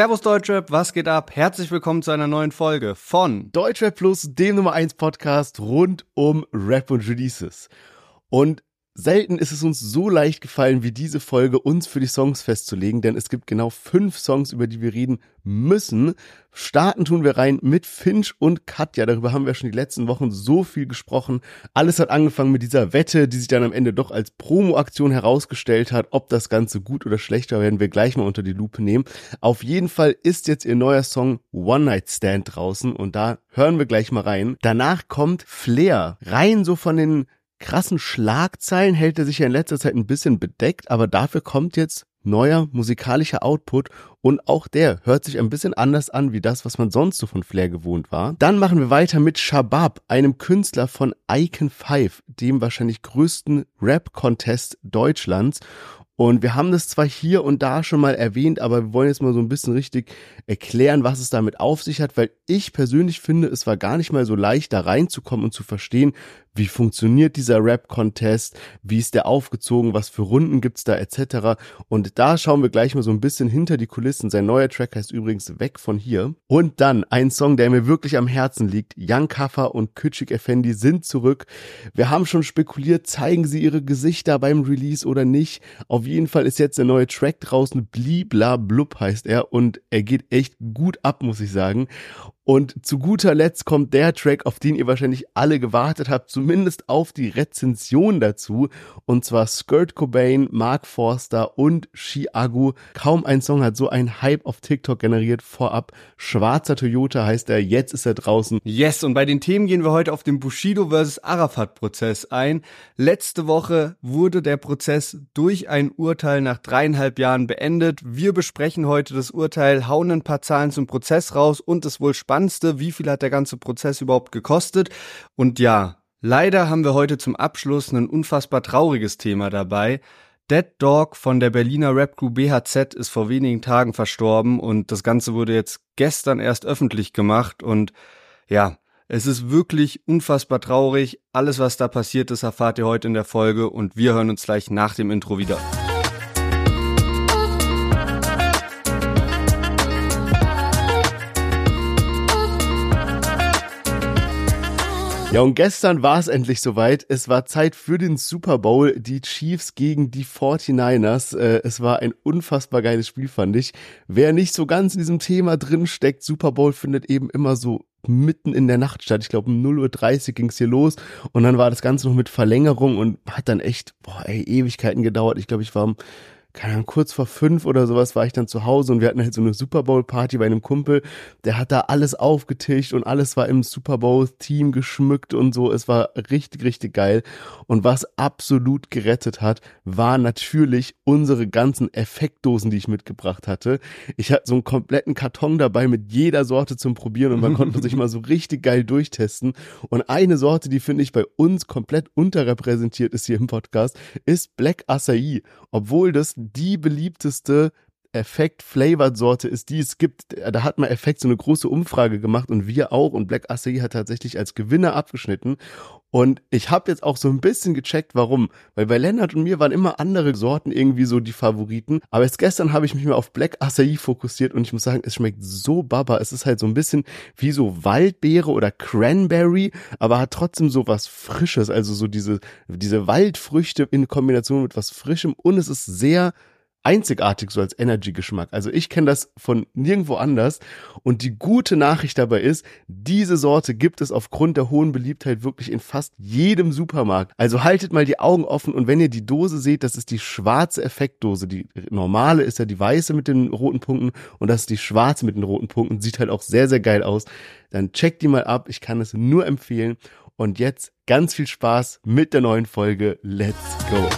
Servus Deutschrap, was geht ab? Herzlich willkommen zu einer neuen Folge von Deutschrap Plus, dem Nummer 1 Podcast rund um Rap und Releases. Und Selten ist es uns so leicht gefallen, wie diese Folge uns für die Songs festzulegen, denn es gibt genau fünf Songs, über die wir reden müssen. Starten tun wir rein mit Finch und Katja. Darüber haben wir schon die letzten Wochen so viel gesprochen. Alles hat angefangen mit dieser Wette, die sich dann am Ende doch als Promo-Aktion herausgestellt hat. Ob das Ganze gut oder schlecht war, werden wir gleich mal unter die Lupe nehmen. Auf jeden Fall ist jetzt ihr neuer Song One Night Stand draußen und da hören wir gleich mal rein. Danach kommt Flair. Rein so von den krassen Schlagzeilen hält er sich ja in letzter Zeit ein bisschen bedeckt, aber dafür kommt jetzt neuer musikalischer Output und auch der hört sich ein bisschen anders an wie das, was man sonst so von Flair gewohnt war. Dann machen wir weiter mit Shabab, einem Künstler von Icon 5, dem wahrscheinlich größten Rap-Contest Deutschlands und wir haben das zwar hier und da schon mal erwähnt, aber wir wollen jetzt mal so ein bisschen richtig erklären, was es damit auf sich hat, weil ich persönlich finde, es war gar nicht mal so leicht, da reinzukommen und zu verstehen, wie funktioniert dieser Rap-Contest, wie ist der aufgezogen, was für Runden gibt's da etc. Und da schauen wir gleich mal so ein bisschen hinter die Kulissen. Sein neuer Track heißt übrigens Weg von hier. Und dann ein Song, der mir wirklich am Herzen liegt. Young Kaffer und Küçük Effendi sind zurück. Wir haben schon spekuliert, zeigen sie ihre Gesichter beim Release oder nicht. Auf jeden Fall ist jetzt der neue Track draußen. Blibla Blub heißt er und er geht echt gut ab, muss ich sagen. Und zu guter Letzt kommt der Track, auf den ihr wahrscheinlich alle gewartet habt, zumindest auf die Rezension dazu. Und zwar Skirt Cobain, Mark Forster und Chiago. Kaum ein Song hat so einen Hype auf TikTok generiert vorab. Schwarzer Toyota heißt er, jetzt ist er draußen. Yes, und bei den Themen gehen wir heute auf den Bushido vs. Arafat Prozess ein. Letzte Woche wurde der Prozess durch ein Urteil nach dreieinhalb Jahren beendet. Wir besprechen heute das Urteil, hauen ein paar Zahlen zum Prozess raus und es wohl spannend Spannendste, wie viel hat der ganze Prozess überhaupt gekostet? Und ja, leider haben wir heute zum Abschluss ein unfassbar trauriges Thema dabei. Dead Dog von der Berliner Rap-Crew BHZ ist vor wenigen Tagen verstorben und das Ganze wurde jetzt gestern erst öffentlich gemacht und ja, es ist wirklich unfassbar traurig. Alles, was da passiert ist, erfahrt ihr heute in der Folge und wir hören uns gleich nach dem Intro wieder. Ja, und gestern war es endlich soweit. Es war Zeit für den Super Bowl. Die Chiefs gegen die 49ers. Äh, es war ein unfassbar geiles Spiel, fand ich. Wer nicht so ganz in diesem Thema drin steckt, Super Bowl findet eben immer so mitten in der Nacht statt. Ich glaube, um 0.30 Uhr ging's hier los und dann war das Ganze noch mit Verlängerung und hat dann echt, boah, ey, Ewigkeiten gedauert. Ich glaube, ich war um keine Ahnung, kurz vor fünf oder sowas war ich dann zu Hause und wir hatten halt so eine Super Bowl Party bei einem Kumpel, der hat da alles aufgetischt und alles war im Super Bowl Team geschmückt und so. Es war richtig, richtig geil. Und was absolut gerettet hat, war natürlich unsere ganzen Effektdosen, die ich mitgebracht hatte. Ich hatte so einen kompletten Karton dabei mit jeder Sorte zum Probieren und man konnte sich mal so richtig geil durchtesten. Und eine Sorte, die finde ich bei uns komplett unterrepräsentiert ist hier im Podcast, ist Black Acai. Obwohl das die beliebteste Effekt-Flavored-Sorte ist, die es gibt. Da hat man Effekt so eine große Umfrage gemacht und wir auch. Und Black Acai hat tatsächlich als Gewinner abgeschnitten. Und ich habe jetzt auch so ein bisschen gecheckt, warum. Weil bei Lennart und mir waren immer andere Sorten irgendwie so die Favoriten. Aber jetzt gestern habe ich mich mal auf Black Acai fokussiert und ich muss sagen, es schmeckt so baba. Es ist halt so ein bisschen wie so Waldbeere oder Cranberry, aber hat trotzdem so was Frisches. Also so diese, diese Waldfrüchte in Kombination mit was Frischem. Und es ist sehr einzigartig so als Energy-Geschmack. Also ich kenne das von nirgendwo anders. Und die gute Nachricht dabei ist, diese Sorte gibt es aufgrund der hohen Beliebtheit wirklich in fast jedem Supermarkt. Also haltet mal die Augen offen und wenn ihr die Dose seht, das ist die schwarze Effektdose. Die normale ist ja die weiße mit den roten Punkten und das ist die schwarze mit den roten Punkten. Sieht halt auch sehr, sehr geil aus. Dann checkt die mal ab. Ich kann es nur empfehlen. Und jetzt ganz viel Spaß mit der neuen Folge. Let's go!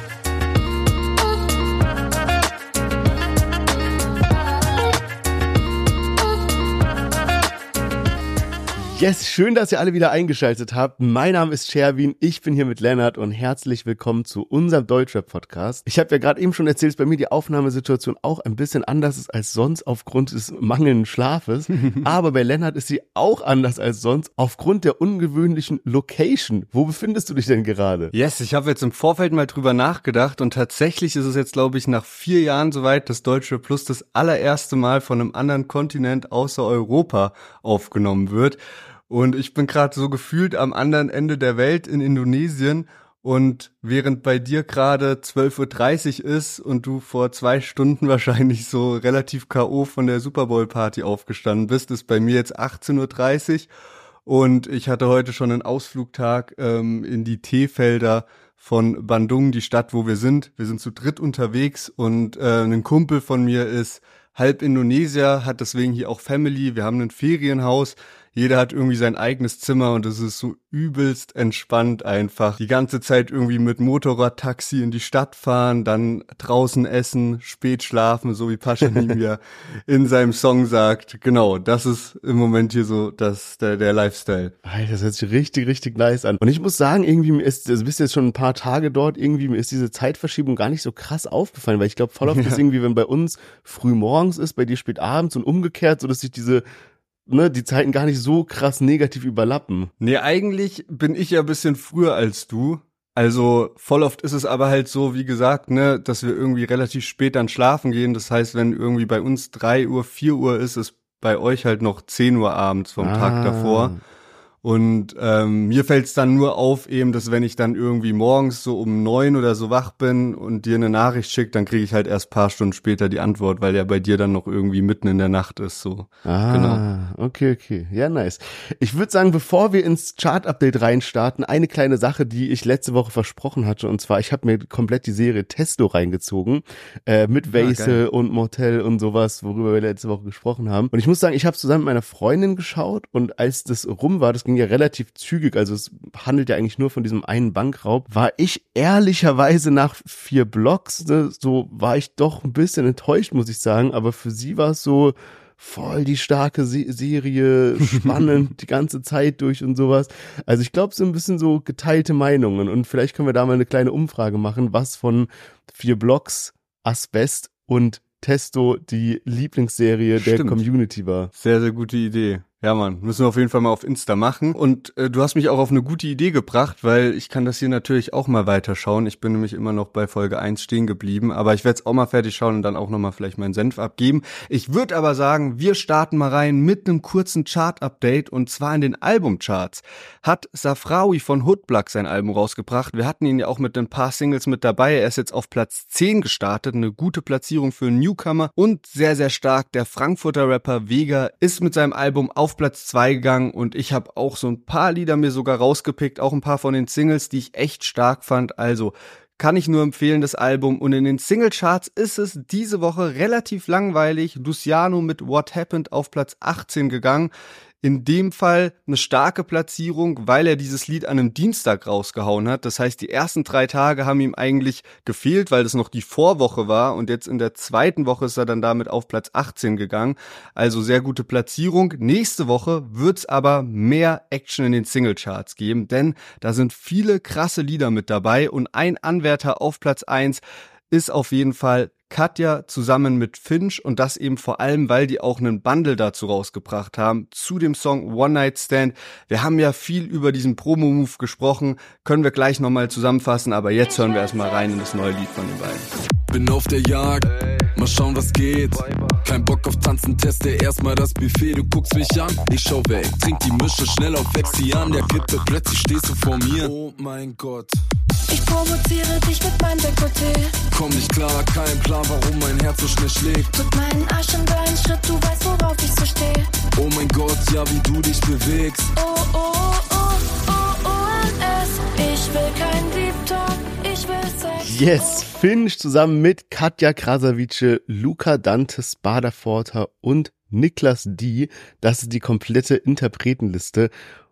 Yes, schön, dass ihr alle wieder eingeschaltet habt. Mein Name ist Sherwin, ich bin hier mit Lennart und herzlich willkommen zu unserem Deutschrap-Podcast. Ich habe ja gerade eben schon erzählt, dass bei mir die Aufnahmesituation auch ein bisschen anders ist als sonst aufgrund des mangelnden Schlafes. Aber bei Lennart ist sie auch anders als sonst aufgrund der ungewöhnlichen Location. Wo befindest du dich denn gerade? Yes, ich habe jetzt im Vorfeld mal drüber nachgedacht und tatsächlich ist es jetzt, glaube ich, nach vier Jahren soweit, dass Deutschrap Plus das allererste Mal von einem anderen Kontinent außer Europa aufgenommen wird. Und ich bin gerade so gefühlt am anderen Ende der Welt in Indonesien. Und während bei dir gerade 12.30 Uhr ist und du vor zwei Stunden wahrscheinlich so relativ K.O. von der Super Bowl Party aufgestanden bist, ist bei mir jetzt 18.30 Uhr. Und ich hatte heute schon einen Ausflugtag ähm, in die Teefelder von Bandung, die Stadt, wo wir sind. Wir sind zu dritt unterwegs und äh, ein Kumpel von mir ist halb Indonesier, hat deswegen hier auch Family. Wir haben ein Ferienhaus jeder hat irgendwie sein eigenes Zimmer und es ist so übelst entspannt einfach. Die ganze Zeit irgendwie mit Motorradtaxi in die Stadt fahren, dann draußen essen, spät schlafen, so wie Paschanim mir in seinem Song sagt. Genau, das ist im Moment hier so das, der, der Lifestyle. Das hört sich richtig, richtig nice an. Und ich muss sagen, irgendwie mir ist, also bist jetzt schon ein paar Tage dort, irgendwie mir ist diese Zeitverschiebung gar nicht so krass aufgefallen, weil ich glaube, voll oft ja. ist irgendwie, wenn bei uns früh morgens ist, bei dir spät abends und umgekehrt, so dass sich diese ne, die Zeiten gar nicht so krass negativ überlappen. Nee, eigentlich bin ich ja ein bisschen früher als du. Also voll oft ist es aber halt so, wie gesagt, ne, dass wir irgendwie relativ spät dann schlafen gehen. Das heißt, wenn irgendwie bei uns drei Uhr, vier Uhr ist, ist bei euch halt noch zehn Uhr abends vom ah. Tag davor. Und ähm, mir fällt es dann nur auf, eben, dass wenn ich dann irgendwie morgens so um neun oder so wach bin und dir eine Nachricht schickt, dann kriege ich halt erst paar Stunden später die Antwort, weil der bei dir dann noch irgendwie mitten in der Nacht ist. So. Ah, genau. okay, okay. Ja, nice. Ich würde sagen, bevor wir ins Chart-Update reinstarten, eine kleine Sache, die ich letzte Woche versprochen hatte. Und zwar, ich habe mir komplett die Serie Testo reingezogen, äh, mit Vase ah, und Motel und sowas, worüber wir letzte Woche gesprochen haben. Und ich muss sagen, ich habe zusammen mit meiner Freundin geschaut und als das rum war, das ging ja relativ zügig, also es handelt ja eigentlich nur von diesem einen Bankraub, war ich ehrlicherweise nach vier Blocks, ne, so war ich doch ein bisschen enttäuscht, muss ich sagen, aber für sie war es so, voll die starke Se Serie, spannend die ganze Zeit durch und sowas. Also ich glaube, es sind ein bisschen so geteilte Meinungen und vielleicht können wir da mal eine kleine Umfrage machen, was von vier Blocks, Asbest und Testo die Lieblingsserie Stimmt. der Community war. Sehr, sehr gute Idee. Ja, Mann, müssen wir auf jeden Fall mal auf Insta machen. Und äh, du hast mich auch auf eine gute Idee gebracht, weil ich kann das hier natürlich auch mal weiterschauen. Ich bin nämlich immer noch bei Folge 1 stehen geblieben, aber ich werde es auch mal fertig schauen und dann auch nochmal vielleicht meinen Senf abgeben. Ich würde aber sagen, wir starten mal rein mit einem kurzen Chart-Update und zwar in den Albumcharts. Hat Safrawi von Hoodblack sein Album rausgebracht. Wir hatten ihn ja auch mit ein paar Singles mit dabei. Er ist jetzt auf Platz 10 gestartet, eine gute Platzierung für einen Newcomer und sehr, sehr stark. Der Frankfurter Rapper Vega ist mit seinem Album auf auf Platz zwei gegangen und ich habe auch so ein paar Lieder mir sogar rausgepickt, auch ein paar von den Singles, die ich echt stark fand. Also kann ich nur empfehlen, das Album. Und in den Singlecharts ist es diese Woche relativ langweilig. Luciano mit What Happened auf Platz 18 gegangen in dem Fall eine starke Platzierung, weil er dieses Lied an einem Dienstag rausgehauen hat. Das heißt, die ersten drei Tage haben ihm eigentlich gefehlt, weil das noch die Vorwoche war und jetzt in der zweiten Woche ist er dann damit auf Platz 18 gegangen. Also sehr gute Platzierung. Nächste Woche wird's aber mehr Action in den Singlecharts geben, denn da sind viele krasse Lieder mit dabei und ein Anwärter auf Platz 1 ist auf jeden Fall Katja zusammen mit Finch und das eben vor allem, weil die auch einen Bundle dazu rausgebracht haben zu dem Song One Night Stand. Wir haben ja viel über diesen Promo-Move gesprochen, können wir gleich nochmal zusammenfassen, aber jetzt hören wir erstmal rein in das neue Lied von den beiden. Bin auf der Jagd, mal schauen was geht. Kein Bock auf Tanzen, teste erstmal das Buffet. Du guckst mich an, ich schau weg. Trink die Mische schnell auf Vexian, der Kippe, plötzlich stehst du vor mir. Oh mein Gott. Ich provoziere dich mit meinem Dekolleté. Komm nicht klar, kein Plan, warum mein Herz so schnell schlägt. Drück meinen Arsch in deinen Schritt, du weißt, worauf ich so stehe. Oh mein Gott, ja, wie du dich bewegst. Oh, oh, oh, oh, oh, OMS. Ich will kein Deep Yes, Finch zusammen mit Katja Krasavice, Luca Dantes, Baderforter und Niklas D. Das ist die komplette Interpretenliste.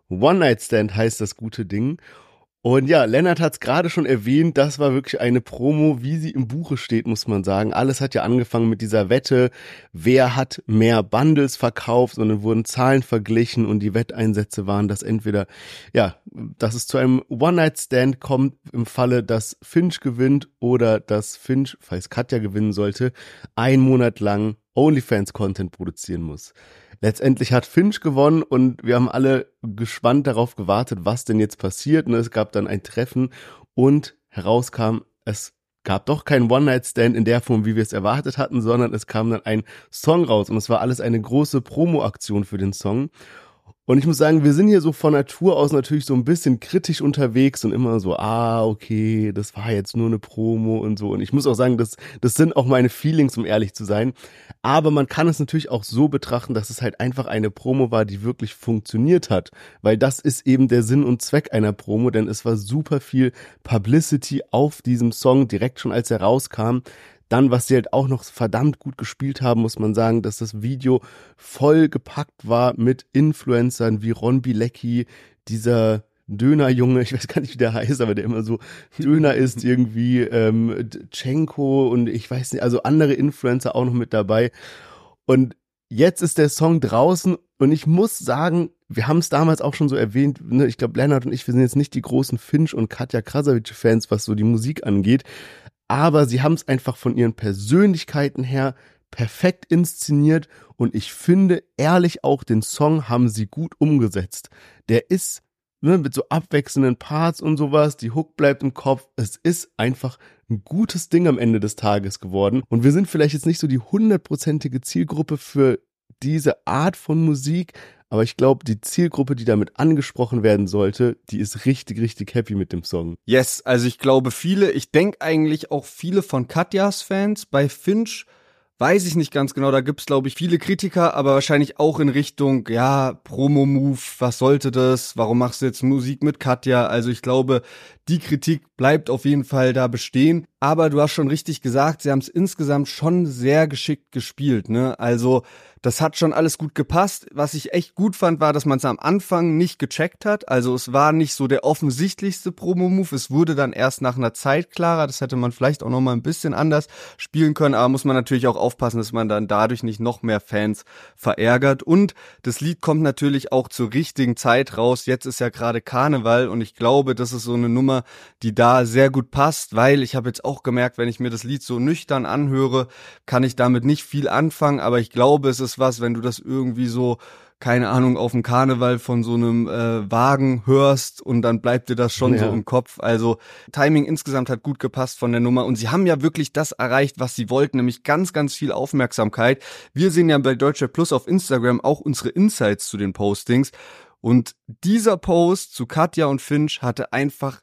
One Night Stand heißt das gute Ding. Und ja, Lennart hat es gerade schon erwähnt, das war wirklich eine Promo, wie sie im Buche steht, muss man sagen. Alles hat ja angefangen mit dieser Wette, wer hat mehr Bundles verkauft und dann wurden Zahlen verglichen und die Wetteinsätze waren, dass entweder, ja, dass es zu einem One-Night-Stand kommt im Falle, dass Finch gewinnt oder dass Finch, falls Katja gewinnen sollte, ein Monat lang OnlyFans-Content produzieren muss. Letztendlich hat Finch gewonnen und wir haben alle gespannt darauf gewartet, was denn jetzt passiert. Und es gab dann ein Treffen und herauskam, es gab doch kein One-Night-Stand in der Form, wie wir es erwartet hatten, sondern es kam dann ein Song raus und es war alles eine große Promo-Aktion für den Song. Und ich muss sagen, wir sind hier so von Natur aus natürlich so ein bisschen kritisch unterwegs und immer so, ah, okay, das war jetzt nur eine Promo und so. Und ich muss auch sagen, das, das sind auch meine Feelings, um ehrlich zu sein. Aber man kann es natürlich auch so betrachten, dass es halt einfach eine Promo war, die wirklich funktioniert hat. Weil das ist eben der Sinn und Zweck einer Promo, denn es war super viel Publicity auf diesem Song direkt schon als er rauskam. Dann, was sie halt auch noch verdammt gut gespielt haben, muss man sagen, dass das Video voll gepackt war mit Influencern wie Ron Bilecki, dieser Dönerjunge, ich weiß gar nicht, wie der heißt, aber der immer so Döner ist irgendwie, ähm, Chenko und ich weiß nicht, also andere Influencer auch noch mit dabei. Und jetzt ist der Song draußen und ich muss sagen, wir haben es damals auch schon so erwähnt, ne, ich glaube, Lennart und ich, wir sind jetzt nicht die großen Finch und Katja Krasavic-Fans, was so die Musik angeht aber sie haben es einfach von ihren Persönlichkeiten her perfekt inszeniert und ich finde ehrlich auch den Song haben sie gut umgesetzt. Der ist ne, mit so abwechselnden Parts und sowas, die Hook bleibt im Kopf. Es ist einfach ein gutes Ding am Ende des Tages geworden und wir sind vielleicht jetzt nicht so die hundertprozentige Zielgruppe für diese Art von Musik, aber ich glaube, die Zielgruppe, die damit angesprochen werden sollte, die ist richtig, richtig happy mit dem Song. Yes, also ich glaube viele, ich denke eigentlich auch viele von Katjas Fans bei Finch weiß ich nicht ganz genau. Da gibt's glaube ich, viele Kritiker, aber wahrscheinlich auch in Richtung, ja, Promo-Move, was sollte das? Warum machst du jetzt Musik mit Katja? Also ich glaube, die Kritik bleibt auf jeden Fall da bestehen. Aber du hast schon richtig gesagt, sie haben es insgesamt schon sehr geschickt gespielt. Ne? Also das hat schon alles gut gepasst. Was ich echt gut fand, war, dass man es am Anfang nicht gecheckt hat. Also es war nicht so der offensichtlichste Promo-Move. Es wurde dann erst nach einer Zeit klarer. Das hätte man vielleicht auch noch mal ein bisschen anders spielen können. Aber muss man natürlich auch aufpassen, dass man dann dadurch nicht noch mehr Fans verärgert. Und das Lied kommt natürlich auch zur richtigen Zeit raus. Jetzt ist ja gerade Karneval und ich glaube, das ist so eine Nummer, die da sehr gut passt, weil ich habe jetzt auch gemerkt, wenn ich mir das Lied so nüchtern anhöre, kann ich damit nicht viel anfangen. Aber ich glaube, es ist ist was, wenn du das irgendwie so keine Ahnung, auf dem Karneval von so einem äh, Wagen hörst und dann bleibt dir das schon ja. so im Kopf. Also Timing insgesamt hat gut gepasst von der Nummer und sie haben ja wirklich das erreicht, was sie wollten, nämlich ganz, ganz viel Aufmerksamkeit. Wir sehen ja bei Deutsche Plus auf Instagram auch unsere Insights zu den Postings und dieser Post zu Katja und Finch hatte einfach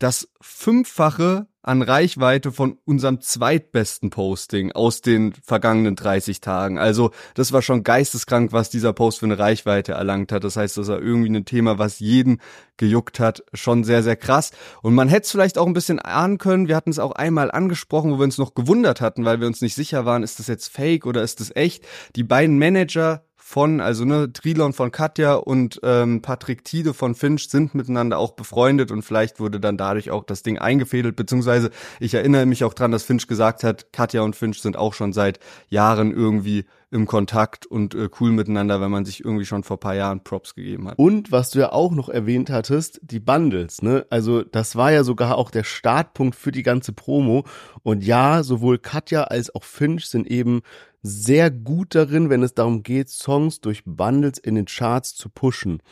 das Fünffache an Reichweite von unserem zweitbesten Posting aus den vergangenen 30 Tagen. Also das war schon geisteskrank, was dieser Post für eine Reichweite erlangt hat. Das heißt, das war irgendwie ein Thema, was jeden gejuckt hat. Schon sehr, sehr krass. Und man hätte es vielleicht auch ein bisschen ahnen können. Wir hatten es auch einmal angesprochen, wo wir uns noch gewundert hatten, weil wir uns nicht sicher waren, ist das jetzt fake oder ist das echt. Die beiden Manager von, also ne, Trilon von Katja und ähm, Patrick Tide von Finch sind miteinander auch befreundet und vielleicht wurde dann dadurch auch das Ding eingefädelt, beziehungsweise ich erinnere mich auch dran, dass Finch gesagt hat, Katja und Finch sind auch schon seit Jahren irgendwie im Kontakt und äh, cool miteinander, wenn man sich irgendwie schon vor paar Jahren Props gegeben hat. Und was du ja auch noch erwähnt hattest, die Bundles, ne? Also das war ja sogar auch der Startpunkt für die ganze Promo. Und ja, sowohl Katja als auch Finch sind eben sehr gut darin, wenn es darum geht, Songs durch Bundles in den Charts zu pushen.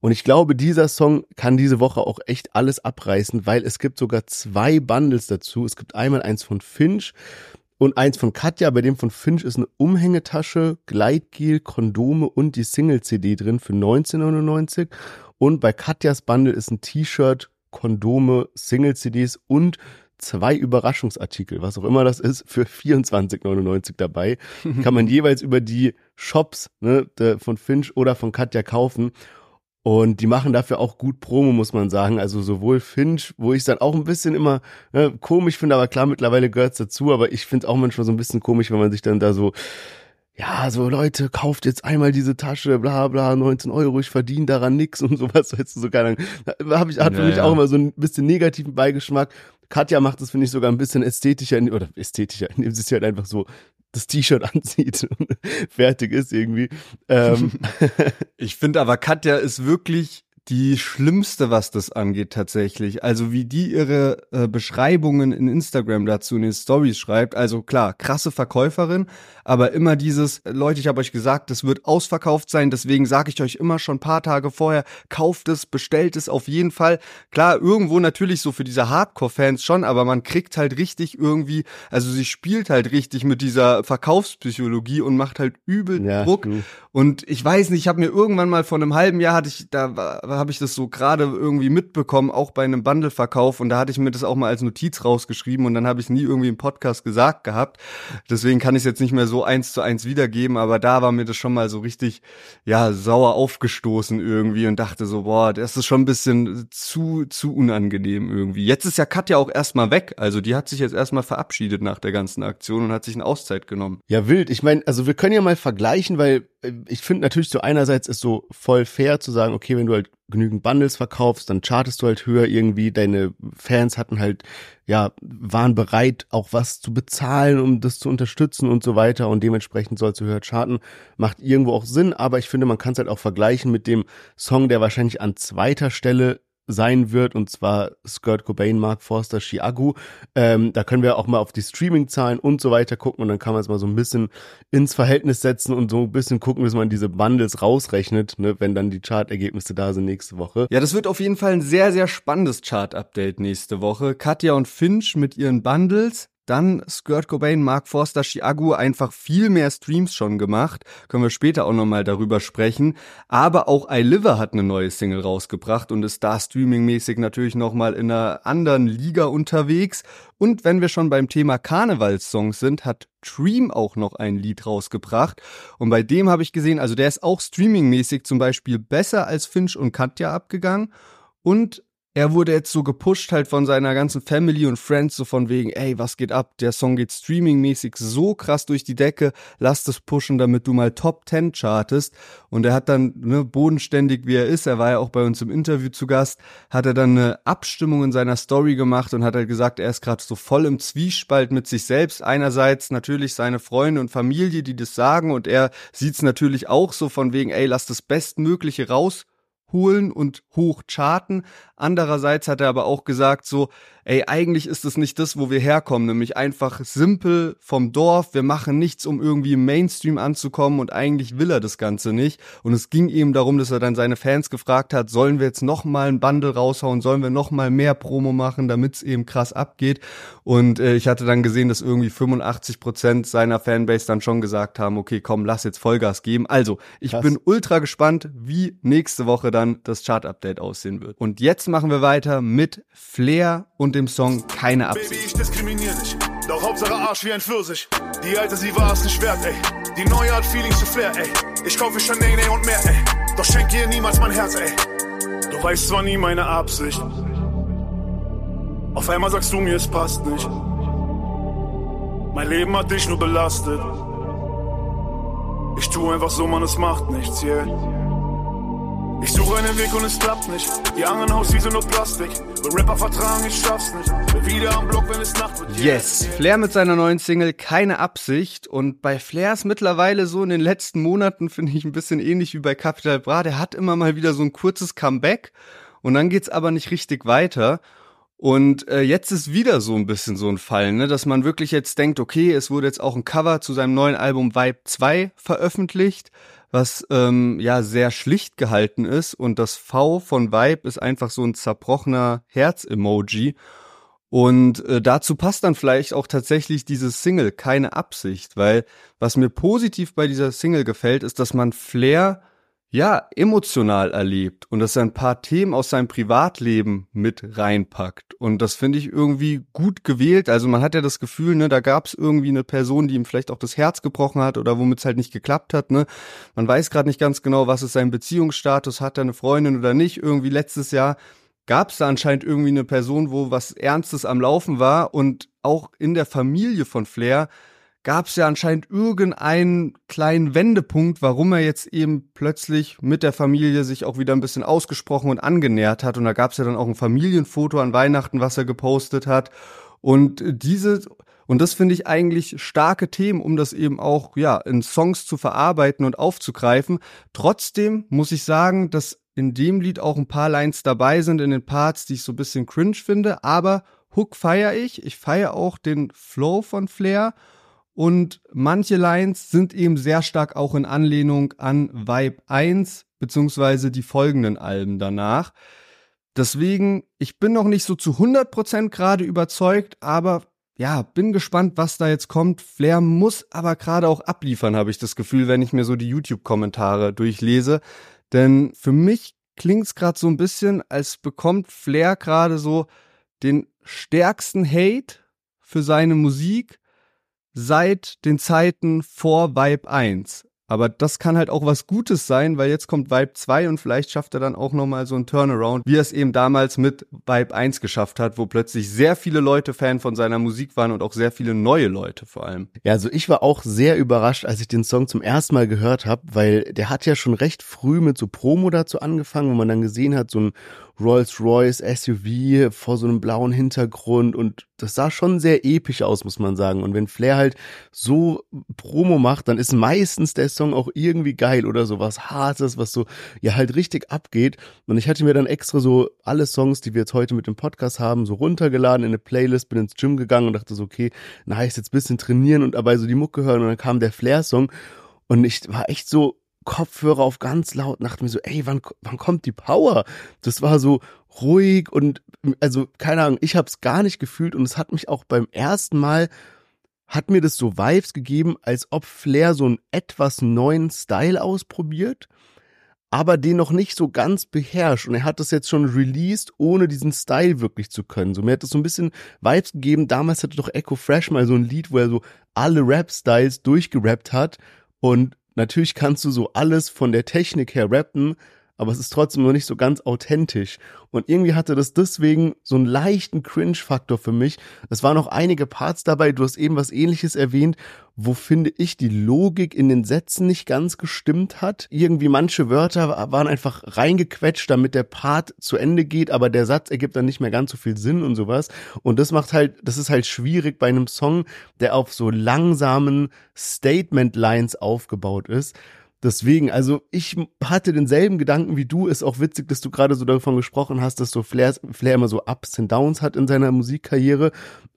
Und ich glaube, dieser Song kann diese Woche auch echt alles abreißen, weil es gibt sogar zwei Bundles dazu. Es gibt einmal eins von Finch und eins von Katja. Bei dem von Finch ist eine Umhängetasche, Gleitgel, Kondome und die Single-CD drin für 19,99. Und bei Katjas Bundle ist ein T-Shirt, Kondome, Single-CDs und zwei Überraschungsartikel, was auch immer das ist, für 24,99 dabei. Kann man jeweils über die Shops ne, von Finch oder von Katja kaufen. Und die machen dafür auch gut Promo, muss man sagen. Also sowohl Finch, wo ich es dann auch ein bisschen immer ne, komisch finde, aber klar, mittlerweile gehört es dazu, aber ich finde auch manchmal so ein bisschen komisch, wenn man sich dann da so ja, so Leute, kauft jetzt einmal diese Tasche, bla bla, 19 Euro, ich verdiene daran nix und sowas, weißt du, so keine Ahnung. Hab ich, hat für Ja, mich ja. auch immer so ein bisschen negativen Beigeschmack. Katja macht das, finde ich, sogar ein bisschen ästhetischer, oder ästhetischer, indem sie sich halt einfach so das T-Shirt anzieht und fertig ist irgendwie. Ähm, Ich finde aber Katja ist wirklich die schlimmste, was das angeht tatsächlich. Also wie die ihre äh, Beschreibungen in Instagram dazu in den Stories schreibt. Also klar, krasse Verkäuferin, aber immer dieses, Leute, ich habe euch gesagt, das wird ausverkauft sein, deswegen sage ich euch immer schon ein paar Tage vorher, kauft es, bestellt es auf jeden Fall. Klar, irgendwo natürlich so für diese Hardcore-Fans schon, aber man kriegt halt richtig irgendwie, also sie spielt halt richtig mit dieser Verkaufspsychologie und macht halt übel Ja, Druck. du. Und ich weiß nicht, ich habe mir irgendwann mal vor einem halben Jahr hatte ich, da habe ich das so gerade irgendwie mitbekommen, auch bei einem Bundle-Verkauf und da hatte ich mir das auch mal als Notiz rausgeschrieben und dann habe ich nie irgendwie im Podcast gesagt gehabt. Deswegen kann ich es jetzt nicht mehr so eins zu eins wiedergeben, aber da war mir das schon mal so richtig, ja, sauer aufgestoßen irgendwie und dachte so, boah, das ist schon ein bisschen zu, zu unangenehm irgendwie. Jetzt ist ja Katja auch erstmal weg, also die hat sich jetzt erstmal verabschiedet nach der ganzen Aktion und hat sich eine Auszeit genommen. Ja, wild. Ich meine, also wir können ja mal vergleichen, weil ich finde natürlich so einerseits ist so voll fair zu sagen, okay, wenn du halt genügend Bundles verkaufst, dann chartest du halt höher irgendwie. Deine Fans hatten halt, ja, waren bereit, auch was zu bezahlen, um das zu unterstützen und so weiter. Und dementsprechend sollst du höher charten. Macht irgendwo auch Sinn, aber ich finde, man kann es halt auch vergleichen mit dem Song, der wahrscheinlich an zweiter Stelle sein wird, und zwar Skirt Cobain, Mark Forster, Chiagu. Ähm, da können wir auch mal auf die Streaming-Zahlen und so weiter gucken und dann kann man es mal so ein bisschen ins Verhältnis setzen und so ein bisschen gucken, bis man diese Bundles rausrechnet, ne, wenn dann die Chart-Ergebnisse da sind nächste Woche. Ja, das wird auf jeden Fall ein sehr, sehr spannendes Chart-Update nächste Woche. Katja und Finch mit ihren Bundles. Dann Skirt Cobain, Mark Forster, Chiago einfach viel mehr Streams schon gemacht. Können wir später auch nochmal darüber sprechen. Aber auch I Liver hat eine neue Single rausgebracht und ist da streamingmäßig natürlich nochmal in einer anderen Liga unterwegs. Und wenn wir schon beim Thema Karnevalssongs sind, hat Dream auch noch ein Lied rausgebracht. Und bei dem habe ich gesehen, also der ist auch streamingmäßig zum Beispiel besser als Finch und Katja abgegangen. Und er wurde jetzt so gepusht halt von seiner ganzen Family und Friends, so von wegen, ey, was geht ab? Der Song geht streamingmäßig so krass durch die Decke, lass das pushen, damit du mal Top 10 chartest. Und er hat dann, ne, bodenständig wie er ist, er war ja auch bei uns im Interview zu Gast, hat er dann eine Abstimmung in seiner Story gemacht und hat halt gesagt, er ist gerade so voll im Zwiespalt mit sich selbst. Einerseits natürlich seine Freunde und Familie, die das sagen und er sieht's natürlich auch so von wegen, ey, lass das Bestmögliche raus holen und hoch charten. Andererseits hat er aber auch gesagt so, ey, eigentlich ist es nicht das, wo wir herkommen, nämlich einfach simpel vom Dorf. Wir machen nichts, um irgendwie im Mainstream anzukommen und eigentlich will er das Ganze nicht. Und es ging eben darum, dass er dann seine Fans gefragt hat, sollen wir jetzt noch mal ein Bundle raushauen, sollen wir noch mal mehr Promo machen, damit es eben krass abgeht. Und äh, ich hatte dann gesehen, dass irgendwie 85 Prozent seiner Fanbase dann schon gesagt haben, okay, komm, lass jetzt Vollgas geben. Also, ich Krass. bin ultra gespannt, wie nächste Woche dann das Chart-Update aussehen wird. Und jetzt machen wir weiter mit Flair und dem Song Keine Baby, Absicht. ich diskriminiere nicht. Doch Hauptsache Arsch wie ein Pfirsich. Die alte, sie war es nicht wert, ey. Die neue hat Feelings zu Flair, ey. Ich kaufe Chanel ey, und mehr, ey. Doch schenke ihr niemals mein Herz, ey. Du weißt zwar nie meine Absicht. Auf einmal sagst du mir, es passt nicht. Mein Leben hat dich nur belastet. Ich tue einfach so, man, es macht nichts, yeah. Ich suche einen Weg und es klappt nicht. Die anderen Haus, die sind nur Plastik. Will Rapper vertragen, ich schaff's nicht. Bin wieder am Block, wenn es Nacht wird. Yes, Flair mit seiner neuen Single Keine Absicht. Und bei Flair ist mittlerweile so in den letzten Monaten, finde ich, ein bisschen ähnlich wie bei Capital Bra. Der hat immer mal wieder so ein kurzes Comeback und dann geht's aber nicht richtig weiter. Und äh, jetzt ist wieder so ein bisschen so ein Fall, ne, dass man wirklich jetzt denkt, okay, es wurde jetzt auch ein Cover zu seinem neuen Album Vibe 2 veröffentlicht, was ähm, ja sehr schlicht gehalten ist und das V von Vibe ist einfach so ein zerbrochener Herz-Emoji. Und äh, dazu passt dann vielleicht auch tatsächlich diese Single, keine Absicht, weil was mir positiv bei dieser Single gefällt, ist, dass man Flair ja emotional erlebt und dass er ein paar Themen aus seinem Privatleben mit reinpackt. Und das finde ich irgendwie gut gewählt. Also man hat ja das Gefühl, ne, da gab es irgendwie eine Person, die ihm vielleicht auch das Herz gebrochen hat oder womit es halt nicht geklappt hat. Ne? Man weiß gerade nicht ganz genau, was ist sein Beziehungsstatus, hat er eine Freundin oder nicht. Irgendwie letztes Jahr gab es da anscheinend irgendwie eine Person, wo was Ernstes am Laufen war und auch in der Familie von Flair gab es ja anscheinend irgendeinen kleinen Wendepunkt, warum er jetzt eben plötzlich mit der Familie sich auch wieder ein bisschen ausgesprochen und angenähert hat. Und da gab es ja dann auch ein Familienfoto an Weihnachten, was er gepostet hat. Und diese und das finde ich eigentlich starke Themen, um das eben auch ja in Songs zu verarbeiten und aufzugreifen. Trotzdem muss ich sagen, dass in dem Lied auch ein paar Lines dabei sind in den Parts, die ich so ein bisschen cringe finde, aber Hook feiere ich. Ich feiere auch den Flow von Flair und manche Lines sind eben sehr stark auch in Anlehnung an Vibe 1 beziehungsweise die folgenden Alben danach. Deswegen, ich bin noch nicht so zu 100% gerade überzeugt, aber ja, bin gespannt, was da jetzt kommt. Flair muss aber gerade auch abliefern, habe ich das Gefühl, wenn ich mir so die YouTube-Kommentare durchlese. Denn für mich klingt es gerade so ein bisschen, als bekommt Flair gerade so den stärksten Hate für seine Musik seit den Zeiten vor Vibe 1. Aber das kann halt auch was Gutes sein, weil jetzt kommt Vibe 2 und vielleicht schafft er dann auch nochmal so einen Turnaround, wie er es eben damals mit Vibe 1 geschafft hat, wo plötzlich sehr viele Leute Fan von seiner Musik waren und auch sehr viele neue Leute vor allem. Ja, also ich war auch sehr überrascht, als ich den Song zum ersten Mal gehört habe, weil der hat ja schon recht früh mit so Promo dazu angefangen, wo man dann gesehen hat, so ein Rolls-Royce SUV vor so einem blauen Hintergrund und das sah schon sehr episch aus, muss man sagen. Und wenn Flair halt so Promo macht, dann ist meistens der Song auch irgendwie geil oder so was Hartes, was so ja halt richtig abgeht. Und ich hatte mir dann extra so alle Songs, die wir jetzt heute mit dem Podcast haben, so runtergeladen in eine Playlist, bin ins Gym gegangen und dachte so, okay, nice, jetzt bisschen trainieren und dabei so die Mucke hören und dann kam der Flair-Song und ich war echt so Kopfhörer auf ganz laut, dachte mir so, ey, wann, wann kommt die Power? Das war so ruhig und also keine Ahnung, ich habe es gar nicht gefühlt und es hat mich auch beim ersten Mal hat mir das so Vibes gegeben, als ob Flair so einen etwas neuen Style ausprobiert, aber den noch nicht so ganz beherrscht und er hat das jetzt schon released, ohne diesen Style wirklich zu können. So mir hat das so ein bisschen Vibes gegeben. Damals hatte doch Echo Fresh mal so ein Lied, wo er so alle Rap-Styles durchgerappt hat und Natürlich kannst du so alles von der Technik her rappen, aber es ist trotzdem noch nicht so ganz authentisch. Und irgendwie hatte das deswegen so einen leichten Cringe-Faktor für mich. Es waren noch einige Parts dabei, du hast eben was ähnliches erwähnt, wo finde ich die Logik in den Sätzen nicht ganz gestimmt hat. Irgendwie manche Wörter waren einfach reingequetscht, damit der Part zu Ende geht, aber der Satz ergibt dann nicht mehr ganz so viel Sinn und sowas. Und das macht halt, das ist halt schwierig bei einem Song, der auf so langsamen Statement-Lines aufgebaut ist. Deswegen, also ich hatte denselben Gedanken wie du. Ist auch witzig, dass du gerade so davon gesprochen hast, dass so Flair, Flair immer so Ups und Downs hat in seiner Musikkarriere.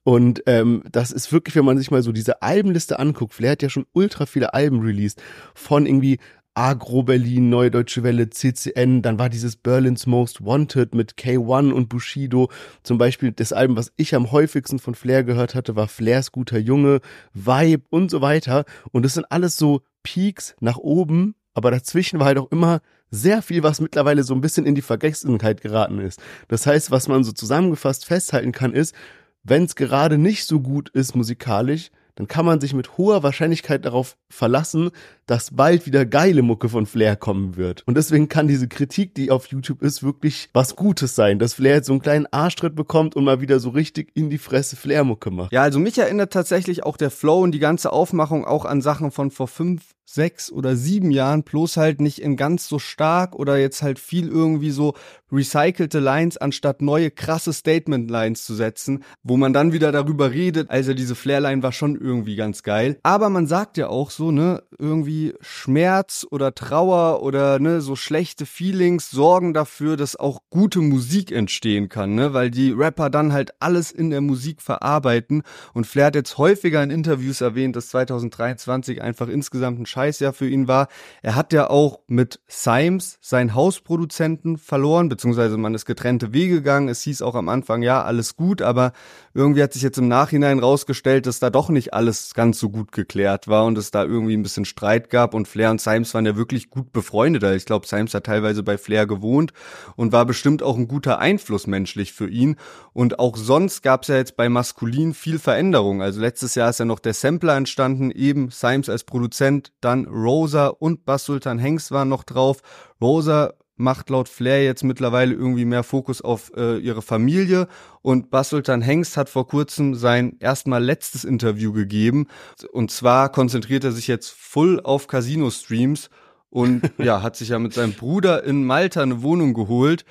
Und ähm, das ist wirklich, wenn man sich mal so diese Albenliste anguckt. Flair hat ja schon ultra viele Alben released. Von irgendwie Agro Berlin, Neue Deutsche Welle, CCN, dann war dieses Berlin's Most Wanted mit K1 und Bushido. Zum Beispiel das Album, was ich am häufigsten von Flair gehört hatte, war Flairs guter Junge, Vibe und so weiter. Und das sind alles so Peaks nach oben, aber dazwischen war halt auch immer sehr viel, was mittlerweile so ein bisschen in die Vergessenheit geraten ist. Das heißt, was man so zusammengefasst festhalten kann, ist, wenn es gerade nicht so gut ist musikalisch, dann kann man sich mit hoher Wahrscheinlichkeit darauf verlassen, dass bald wieder geile Mucke von Flair kommen wird. Und deswegen kann diese Kritik, die auf YouTube ist, wirklich was Gutes sein, dass Flair jetzt so einen kleinen Arschtritt bekommt und mal wieder so richtig in die Fresse Flair-Mucke macht. Ja, also mich erinnert tatsächlich auch der Flow und die ganze Aufmachung auch an Sachen von vor fünf, sechs oder sieben Jahren, bloß halt nicht in ganz so stark oder jetzt halt viel irgendwie so recycelte Lines anstatt neue krasse Statement-Lines zu setzen, wo man dann wieder darüber redet, also diese Flair-Line war schon irgendwie ganz geil. Aber man sagt ja auch so, ne, irgendwie Schmerz oder Trauer oder ne, so schlechte Feelings sorgen dafür, dass auch gute Musik entstehen kann, ne, weil die Rapper dann halt alles in der Musik verarbeiten und Flair hat jetzt häufiger in Interviews erwähnt, dass 2023 einfach insgesamt ein Scheißjahr für ihn war. Er hat ja auch mit Symes seinen Hausproduzenten verloren, beziehungsweise man ist getrennte Wege gegangen. Es hieß auch am Anfang, ja, alles gut, aber irgendwie hat sich jetzt im Nachhinein rausgestellt, dass da doch nicht alles ganz so gut geklärt war und es da irgendwie ein bisschen Streit gab und Flair und Symes waren ja wirklich gut befreundet. Ich glaube, Symes hat teilweise bei Flair gewohnt und war bestimmt auch ein guter Einfluss menschlich für ihn. Und auch sonst gab es ja jetzt bei Maskulin viel Veränderung. Also letztes Jahr ist ja noch der Sampler entstanden, eben Symes als Produzent, dann Rosa und Bass Sultan Hengst waren noch drauf. Rosa macht laut Flair jetzt mittlerweile irgendwie mehr Fokus auf äh, ihre Familie und Basultan Hengst hat vor kurzem sein erstmal letztes Interview gegeben und zwar konzentriert er sich jetzt voll auf Casino-Streams und ja, hat sich ja mit seinem Bruder in Malta eine Wohnung geholt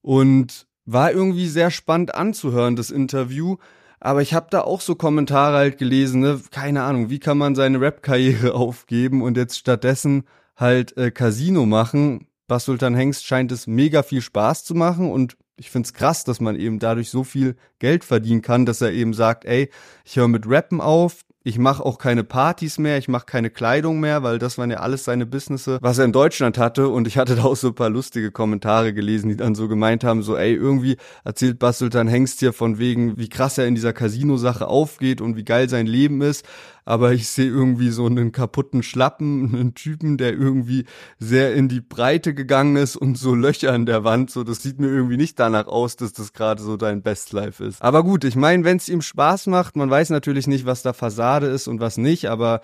und war irgendwie sehr spannend anzuhören, das Interview. Aber ich habe da auch so Kommentare halt gelesen, ne? keine Ahnung, wie kann man seine Rap-Karriere aufgeben und jetzt stattdessen halt äh, Casino machen. Bas Sultan Hengst scheint es mega viel Spaß zu machen und ich find's krass, dass man eben dadurch so viel Geld verdienen kann, dass er eben sagt, ey, ich höre mit Rappen auf, ich mache auch keine Partys mehr, ich mache keine Kleidung mehr, weil das waren ja alles seine Businesses, was er in Deutschland hatte. Und ich hatte da auch so ein paar lustige Kommentare gelesen, die dann so gemeint haben, so ey, irgendwie erzählt Bas Sultan Hengst hier von wegen, wie krass er in dieser Casino-Sache aufgeht und wie geil sein Leben ist aber ich sehe irgendwie so einen kaputten Schlappen, einen Typen, der irgendwie sehr in die Breite gegangen ist und so Löcher in der Wand. So, das sieht mir irgendwie nicht danach aus, dass das gerade so dein Bestlife ist. Aber gut, ich meine, wenn es ihm Spaß macht, man weiß natürlich nicht, was da Fassade ist und was nicht, aber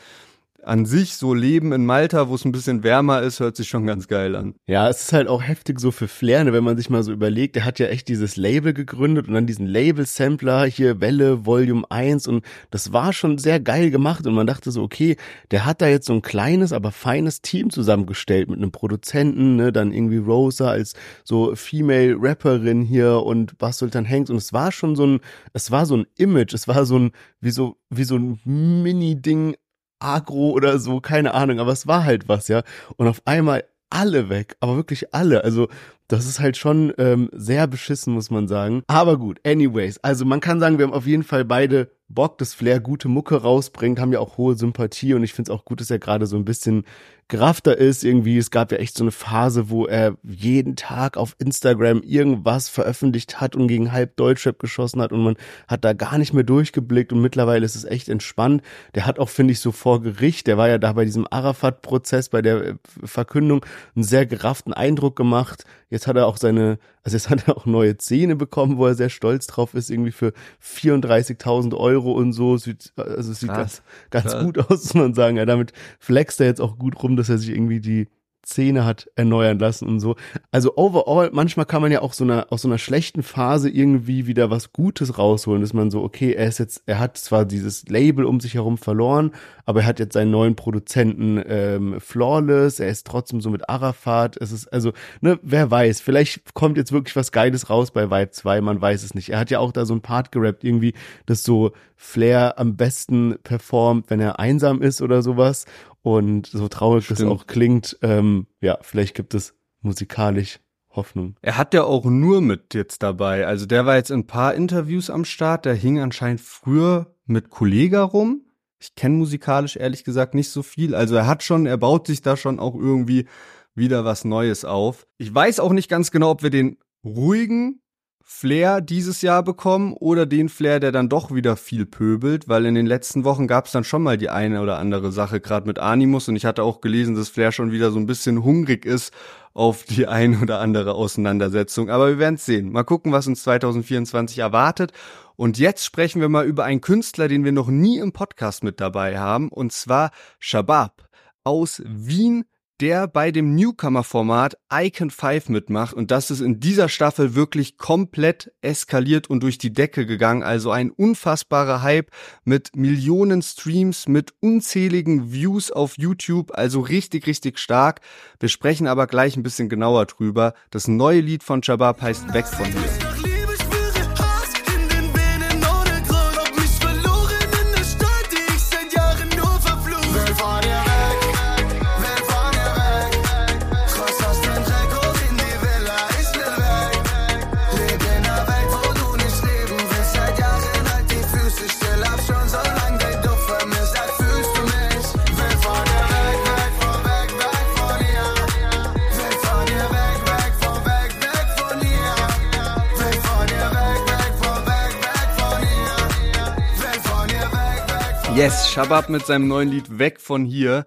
an sich so Leben in Malta, wo es ein bisschen wärmer ist, hört sich schon ganz geil an. Ja, es ist halt auch heftig so für Flair, ne, wenn man sich mal so überlegt, er hat ja echt dieses Label gegründet und dann diesen Label-Sampler hier Welle Volume 1 und das war schon sehr geil gemacht und man dachte so, okay, der hat da jetzt so ein kleines, aber feines Team zusammengestellt mit einem Produzenten, ne, dann irgendwie Rosa als so Female Rapperin hier und Bass Sultan Hanks und es war schon so ein, es war so ein Image, es war so ein, wie so, wie so ein Mini-Ding agro oder so, keine Ahnung, aber es war halt was, ja. Und auf einmal alle weg, aber wirklich alle. Also das ist halt schon ähm, sehr beschissen, muss man sagen. Aber gut, anyways, also man kann sagen, wir haben auf jeden Fall beide Bock, dass Flair gute Mucke rausbringt, haben ja auch hohe Sympathie und ich finde es auch gut, dass er gerade so ein bisschen geraffter ist irgendwie. Es gab ja echt so eine Phase, wo er jeden Tag auf Instagram irgendwas veröffentlicht hat und gegen halb Deutschrap geschossen hat und man hat da gar nicht mehr durchgeblickt und mittlerweile ist es echt entspannt. Der hat auch, finde ich, so vor Gericht, der war ja da bei diesem Arafat-Prozess, bei der äh, Verkündung, einen sehr gerafften Eindruck gemacht. Jetzt hat er auch seine, also jetzt hat er auch neue Zähne bekommen, wo er sehr stolz drauf ist, irgendwie für 34.000 Euro und so. Sieht, also es sieht Krass. ganz, ganz Krass. gut aus, muss man sagen. Ja, damit flext er jetzt auch gut rum, dass er sich irgendwie die Zähne hat erneuern lassen und so. Also overall, manchmal kann man ja auch so einer, aus so einer schlechten Phase irgendwie wieder was Gutes rausholen, dass man so, okay, er ist jetzt, er hat zwar dieses Label um sich herum verloren, aber er hat jetzt seinen neuen Produzenten ähm, Flawless, er ist trotzdem so mit Arafat, es ist, also, ne, wer weiß, vielleicht kommt jetzt wirklich was Geiles raus bei Vibe 2, man weiß es nicht. Er hat ja auch da so ein Part gerappt, irgendwie, das so Flair am besten performt, wenn er einsam ist oder sowas. Und so traurig Stimmt. das auch klingt, ähm, ja, vielleicht gibt es musikalisch Hoffnung. Er hat ja auch nur mit jetzt dabei. Also der war jetzt in ein paar Interviews am Start. Der hing anscheinend früher mit Kollega rum. Ich kenne musikalisch ehrlich gesagt nicht so viel. Also er hat schon, er baut sich da schon auch irgendwie wieder was Neues auf. Ich weiß auch nicht ganz genau, ob wir den ruhigen Flair dieses Jahr bekommen oder den Flair, der dann doch wieder viel pöbelt, weil in den letzten Wochen gab es dann schon mal die eine oder andere Sache, gerade mit Animus und ich hatte auch gelesen, dass Flair schon wieder so ein bisschen hungrig ist auf die eine oder andere Auseinandersetzung. Aber wir werden es sehen. Mal gucken, was uns 2024 erwartet. Und jetzt sprechen wir mal über einen Künstler, den wir noch nie im Podcast mit dabei haben, und zwar Shabab aus Wien, der bei dem Newcomer-Format Icon 5 mitmacht und das ist in dieser Staffel wirklich komplett eskaliert und durch die Decke gegangen. Also ein unfassbarer Hype mit Millionen Streams, mit unzähligen Views auf YouTube, also richtig, richtig stark. Wir sprechen aber gleich ein bisschen genauer drüber. Das neue Lied von Shabab heißt Weg von hier. Yes, Shabab mit seinem neuen Lied Weg von hier.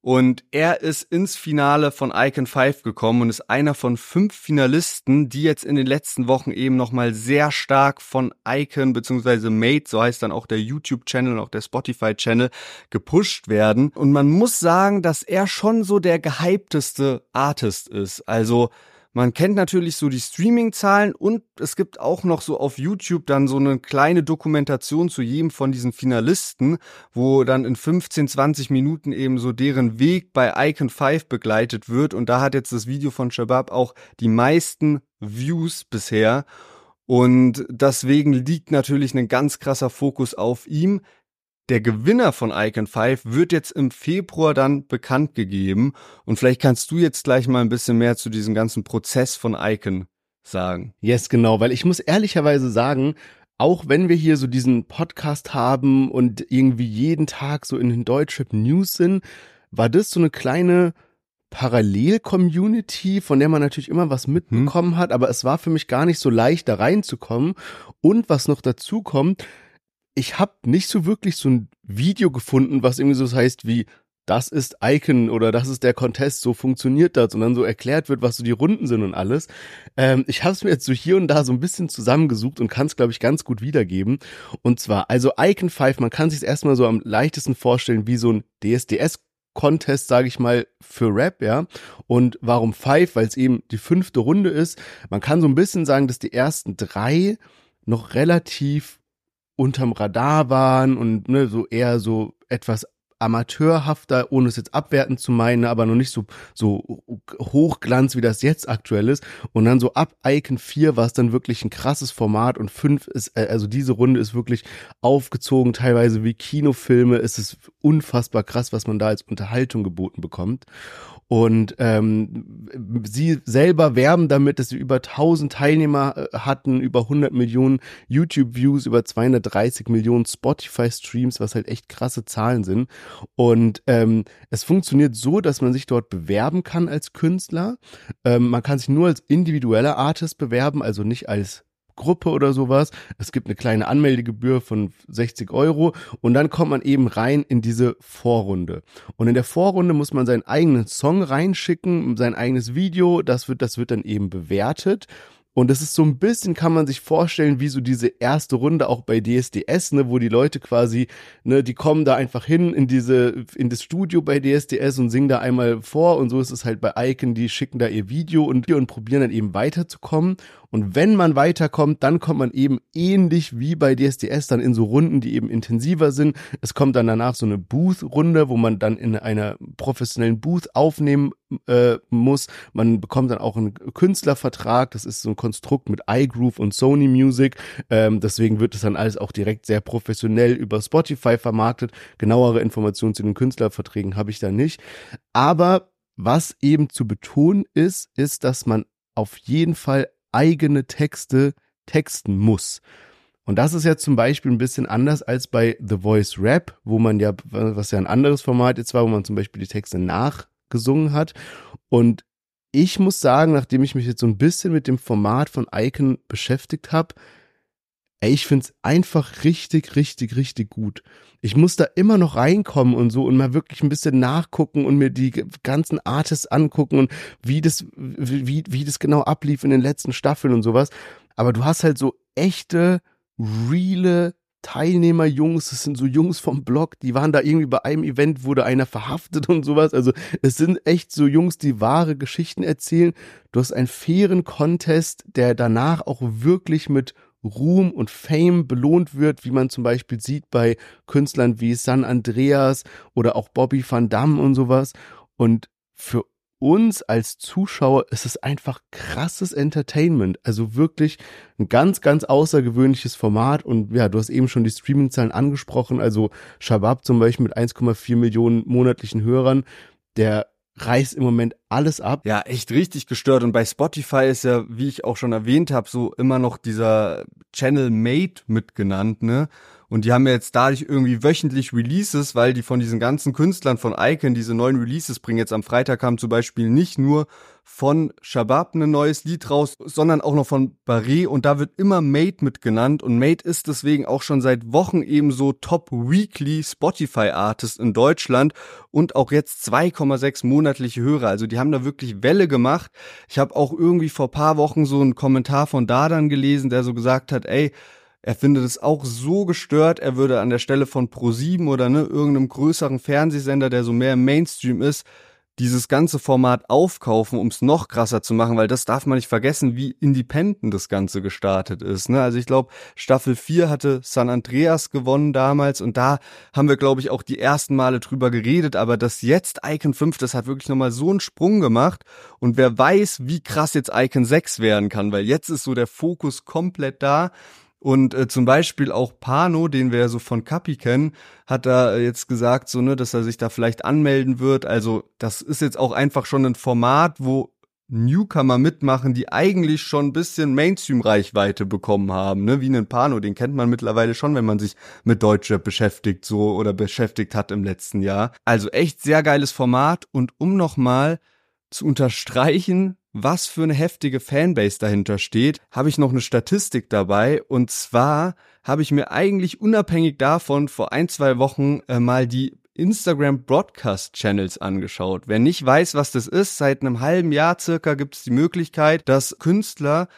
Und er ist ins Finale von Icon 5 gekommen und ist einer von fünf Finalisten, die jetzt in den letzten Wochen eben nochmal sehr stark von Icon bzw. Mate, so heißt dann auch der YouTube-Channel und auch der Spotify-Channel, gepusht werden. Und man muss sagen, dass er schon so der gehypteste Artist ist. Also man kennt natürlich so die Streaming-Zahlen und es gibt auch noch so auf YouTube dann so eine kleine Dokumentation zu jedem von diesen Finalisten, wo dann in 15, 20 Minuten eben so deren Weg bei Icon 5 begleitet wird. Und da hat jetzt das Video von Shabab auch die meisten Views bisher. Und deswegen liegt natürlich ein ganz krasser Fokus auf ihm. Der Gewinner von Icon 5 wird jetzt im Februar dann bekannt gegeben. Und vielleicht kannst du jetzt gleich mal ein bisschen mehr zu diesem ganzen Prozess von Icon sagen. Yes, genau, weil ich muss ehrlicherweise sagen, auch wenn wir hier so diesen Podcast haben und irgendwie jeden Tag so in den Deutschrap News sind, war das so eine kleine Parallel-Community, von der man natürlich immer was mitbekommen hm. hat, aber es war für mich gar nicht so leicht, da reinzukommen. Und was noch dazu kommt, ich habe nicht so wirklich so ein Video gefunden, was irgendwie so heißt wie das ist Icon oder das ist der Contest, so funktioniert das und dann so erklärt wird, was so die Runden sind und alles. Ähm, ich habe es mir jetzt so hier und da so ein bisschen zusammengesucht und kann es, glaube ich, ganz gut wiedergeben. Und zwar, also Icon 5, man kann sich erstmal so am leichtesten vorstellen wie so ein DSDS Contest, sage ich mal, für Rap, ja. Und warum Five? Weil es eben die fünfte Runde ist. Man kann so ein bisschen sagen, dass die ersten drei noch relativ unterm Radar waren und ne, so eher so etwas amateurhafter, ohne es jetzt abwerten zu meinen, aber noch nicht so, so hochglanz, wie das jetzt aktuell ist. Und dann so ab Icon 4 war es dann wirklich ein krasses Format und 5 ist, äh, also diese Runde ist wirklich aufgezogen, teilweise wie Kinofilme. Es ist unfassbar krass, was man da als Unterhaltung geboten bekommt. Und ähm, sie selber werben damit, dass sie über 1000 Teilnehmer äh, hatten, über 100 Millionen YouTube-Views, über 230 Millionen Spotify-Streams, was halt echt krasse Zahlen sind. Und ähm, es funktioniert so, dass man sich dort bewerben kann als Künstler. Ähm, man kann sich nur als individueller Artist bewerben, also nicht als Gruppe oder sowas. Es gibt eine kleine Anmeldegebühr von 60 Euro und dann kommt man eben rein in diese Vorrunde. Und in der Vorrunde muss man seinen eigenen Song reinschicken, sein eigenes Video. Das wird, das wird dann eben bewertet. Und das ist so ein bisschen, kann man sich vorstellen, wie so diese erste Runde auch bei DSDS, ne, wo die Leute quasi, ne, die kommen da einfach hin in diese, in das Studio bei DSDS und singen da einmal vor und so ist es halt bei Icon, die schicken da ihr Video und, und probieren dann eben weiterzukommen. Und wenn man weiterkommt, dann kommt man eben ähnlich wie bei DSDS dann in so Runden, die eben intensiver sind. Es kommt dann danach so eine Booth-Runde, wo man dann in einer professionellen Booth aufnehmen äh, muss. Man bekommt dann auch einen Künstlervertrag. Das ist so ein Konstrukt mit iGroove und Sony Music. Ähm, deswegen wird es dann alles auch direkt sehr professionell über Spotify vermarktet. Genauere Informationen zu den Künstlerverträgen habe ich da nicht. Aber was eben zu betonen ist, ist, dass man auf jeden Fall eigene Texte texten muss. Und das ist ja zum Beispiel ein bisschen anders als bei The Voice Rap, wo man ja, was ja ein anderes Format jetzt war, wo man zum Beispiel die Texte nachgesungen hat. Und ich muss sagen, nachdem ich mich jetzt so ein bisschen mit dem Format von Icon beschäftigt habe, ey, ich find's einfach richtig, richtig, richtig gut. Ich muss da immer noch reinkommen und so und mal wirklich ein bisschen nachgucken und mir die ganzen Artists angucken und wie das, wie, wie das genau ablief in den letzten Staffeln und sowas. Aber du hast halt so echte, reale Teilnehmer-Jungs, das sind so Jungs vom Blog, die waren da irgendwie bei einem Event, wurde einer verhaftet und sowas. Also es sind echt so Jungs, die wahre Geschichten erzählen. Du hast einen fairen Contest, der danach auch wirklich mit Ruhm und Fame belohnt wird, wie man zum Beispiel sieht bei Künstlern wie San Andreas oder auch Bobby Van Damme und sowas. Und für uns als Zuschauer ist es einfach krasses Entertainment. Also wirklich ein ganz, ganz außergewöhnliches Format. Und ja, du hast eben schon die Streaming-Zahlen angesprochen. Also Shabab zum Beispiel mit 1,4 Millionen monatlichen Hörern, der reißt im Moment alles ab. Ja, echt richtig gestört. Und bei Spotify ist ja, wie ich auch schon erwähnt habe, so immer noch dieser Channel Mate mitgenannt, ne? Und die haben ja jetzt dadurch irgendwie wöchentlich Releases, weil die von diesen ganzen Künstlern von Icon diese neuen Releases bringen. Jetzt am Freitag kam zum Beispiel nicht nur von Shabab ein neues Lied raus, sondern auch noch von Barré und da wird immer Mate mit genannt und Mate ist deswegen auch schon seit Wochen eben so Top Weekly Spotify Artist in Deutschland und auch jetzt 2,6 monatliche Hörer. Also die haben da wirklich Welle gemacht. Ich habe auch irgendwie vor paar Wochen so einen Kommentar von Dadan gelesen, der so gesagt hat, ey, er findet es auch so gestört, er würde an der Stelle von Pro7 oder ne, irgendeinem größeren Fernsehsender, der so mehr im Mainstream ist, dieses ganze Format aufkaufen, um es noch krasser zu machen, weil das darf man nicht vergessen, wie independent das Ganze gestartet ist. Ne? Also ich glaube, Staffel 4 hatte San Andreas gewonnen damals und da haben wir, glaube ich, auch die ersten Male drüber geredet, aber das jetzt Icon 5, das hat wirklich nochmal so einen Sprung gemacht und wer weiß, wie krass jetzt Icon 6 werden kann, weil jetzt ist so der Fokus komplett da und äh, zum Beispiel auch Pano, den wir ja so von Kapi kennen, hat da äh, jetzt gesagt, so, ne, dass er sich da vielleicht anmelden wird. Also, das ist jetzt auch einfach schon ein Format, wo Newcomer mitmachen, die eigentlich schon ein bisschen Mainstream-Reichweite bekommen haben, ne, wie einen Pano, den kennt man mittlerweile schon, wenn man sich mit Deutschrap beschäftigt, so oder beschäftigt hat im letzten Jahr. Also echt sehr geiles Format und um nochmal zu unterstreichen, was für eine heftige Fanbase dahinter steht, habe ich noch eine Statistik dabei. Und zwar habe ich mir eigentlich unabhängig davon vor ein, zwei Wochen äh, mal die Instagram Broadcast Channels angeschaut. Wer nicht weiß, was das ist, seit einem halben Jahr circa gibt es die Möglichkeit, dass Künstler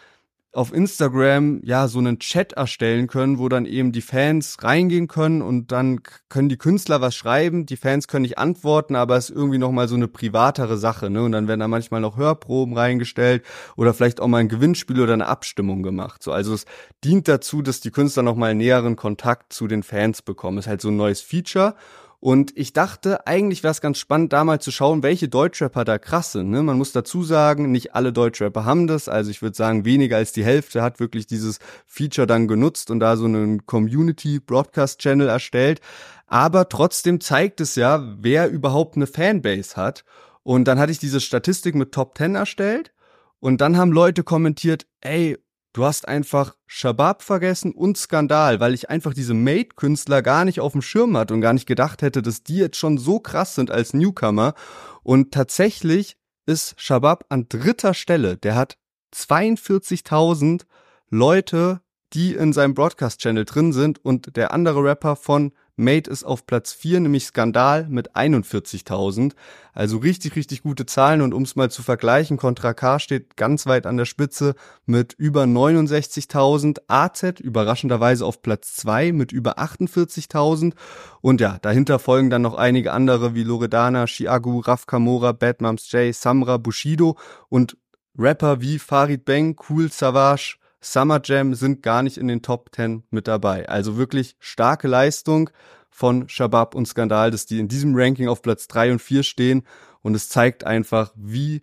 auf Instagram ja so einen Chat erstellen können, wo dann eben die Fans reingehen können und dann können die Künstler was schreiben, die Fans können nicht antworten, aber es ist irgendwie noch mal so eine privatere Sache, ne? Und dann werden da manchmal noch Hörproben reingestellt oder vielleicht auch mal ein Gewinnspiel oder eine Abstimmung gemacht. So, also es dient dazu, dass die Künstler noch mal näheren Kontakt zu den Fans bekommen. Ist halt so ein neues Feature und ich dachte, eigentlich wäre es ganz spannend, da mal zu schauen, welche Deutschrapper da krass sind. Ne? Man muss dazu sagen, nicht alle Deutschrapper haben das. Also ich würde sagen, weniger als die Hälfte hat wirklich dieses Feature dann genutzt und da so einen Community Broadcast Channel erstellt. Aber trotzdem zeigt es ja, wer überhaupt eine Fanbase hat. Und dann hatte ich diese Statistik mit Top 10 erstellt. Und dann haben Leute kommentiert, ey, du hast einfach Shabab vergessen und Skandal, weil ich einfach diese Made-Künstler gar nicht auf dem Schirm hatte und gar nicht gedacht hätte, dass die jetzt schon so krass sind als Newcomer. Und tatsächlich ist Shabab an dritter Stelle. Der hat 42.000 Leute, die in seinem Broadcast-Channel drin sind und der andere Rapper von Made ist auf Platz 4, nämlich Skandal mit 41.000. Also richtig, richtig gute Zahlen. Und um es mal zu vergleichen, Contra K steht ganz weit an der Spitze mit über 69.000. AZ überraschenderweise auf Platz 2 mit über 48.000. Und ja, dahinter folgen dann noch einige andere wie Loredana, Chiagu, Raf Kamora, Bad Moms J, Samra, Bushido und Rapper wie Farid Bang, Cool Savage, Summer Jam sind gar nicht in den Top 10 mit dabei. Also wirklich starke Leistung von Shabab und Skandal, dass die in diesem Ranking auf Platz 3 und 4 stehen. Und es zeigt einfach, wie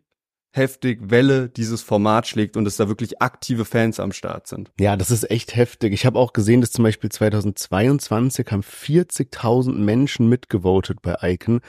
heftig Welle dieses Format schlägt und dass da wirklich aktive Fans am Start sind. Ja, das ist echt heftig. Ich habe auch gesehen, dass zum Beispiel 2022 haben 40.000 Menschen mitgevotet bei Icon.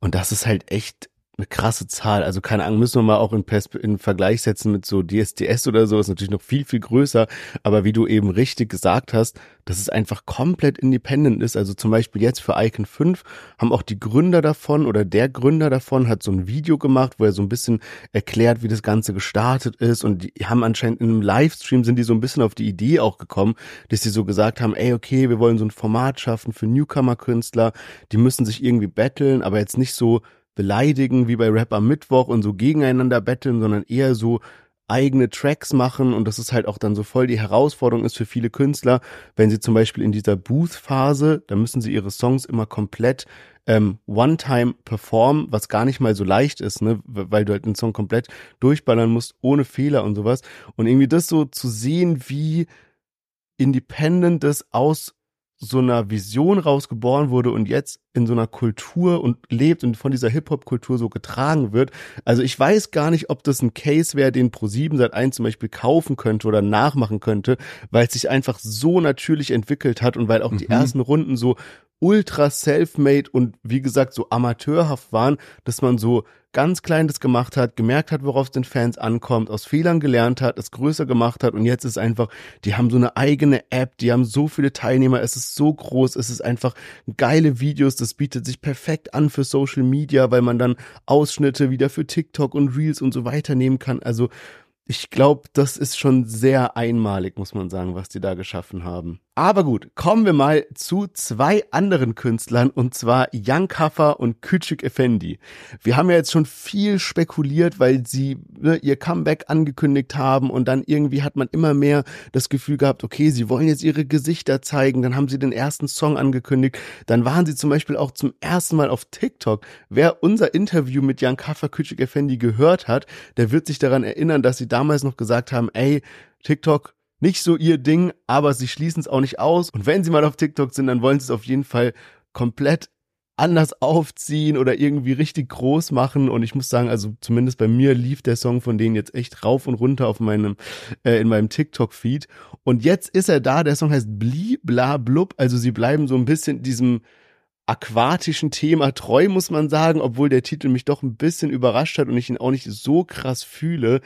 Und das ist halt echt eine krasse Zahl. Also keine Ahnung, müssen wir mal auch in, in Vergleich setzen mit so DSDS oder so, ist natürlich noch viel, viel größer. Aber wie du eben richtig gesagt hast, dass es einfach komplett independent ist. Also zum Beispiel jetzt für Icon 5 haben auch die Gründer davon oder der Gründer davon hat so ein Video gemacht, wo er so ein bisschen erklärt, wie das Ganze gestartet ist. Und die haben anscheinend in einem Livestream sind die so ein bisschen auf die Idee auch gekommen, dass sie so gesagt haben, ey, okay, wir wollen so ein Format schaffen für Newcomer-Künstler. Die müssen sich irgendwie battlen, aber jetzt nicht so beleidigen wie bei Rap am Mittwoch und so gegeneinander betteln, sondern eher so eigene Tracks machen und das ist halt auch dann so voll die Herausforderung ist für viele Künstler, wenn sie zum Beispiel in dieser Booth-Phase, da müssen sie ihre Songs immer komplett ähm, One-Time performen, was gar nicht mal so leicht ist, ne, weil du halt den Song komplett durchballern musst, ohne Fehler und sowas. Und irgendwie das so zu sehen, wie independent das aus so einer Vision rausgeboren wurde und jetzt in so einer Kultur und lebt und von dieser Hip-Hop-Kultur so getragen wird. Also ich weiß gar nicht, ob das ein Case wäre, den Pro7 seit 1 zum Beispiel kaufen könnte oder nachmachen könnte, weil es sich einfach so natürlich entwickelt hat und weil auch mhm. die ersten Runden so ultra self-made und wie gesagt so amateurhaft waren, dass man so ganz klein das gemacht hat, gemerkt hat, worauf es den Fans ankommt, aus Fehlern gelernt hat, es größer gemacht hat und jetzt ist einfach, die haben so eine eigene App, die haben so viele Teilnehmer, es ist so groß, es ist einfach geile Videos, das bietet sich perfekt an für Social Media, weil man dann Ausschnitte wieder für TikTok und Reels und so weiter nehmen kann. Also ich glaube, das ist schon sehr einmalig, muss man sagen, was die da geschaffen haben. Aber gut, kommen wir mal zu zwei anderen Künstlern und zwar Young Kaffer und Küçük Effendi. Wir haben ja jetzt schon viel spekuliert, weil sie ne, ihr Comeback angekündigt haben und dann irgendwie hat man immer mehr das Gefühl gehabt, okay, sie wollen jetzt ihre Gesichter zeigen, dann haben sie den ersten Song angekündigt, dann waren sie zum Beispiel auch zum ersten Mal auf TikTok. Wer unser Interview mit Young Kaffer Küçük Effendi gehört hat, der wird sich daran erinnern, dass sie damals noch gesagt haben, ey, TikTok nicht so ihr Ding, aber sie schließen es auch nicht aus. Und wenn sie mal auf TikTok sind, dann wollen sie es auf jeden Fall komplett anders aufziehen oder irgendwie richtig groß machen. Und ich muss sagen, also zumindest bei mir lief der Song von denen jetzt echt rauf und runter auf meinem, äh, in meinem TikTok-Feed. Und jetzt ist er da, der Song heißt Bli Bla Blub. Also sie bleiben so ein bisschen diesem aquatischen Thema treu, muss man sagen, obwohl der Titel mich doch ein bisschen überrascht hat und ich ihn auch nicht so krass fühle.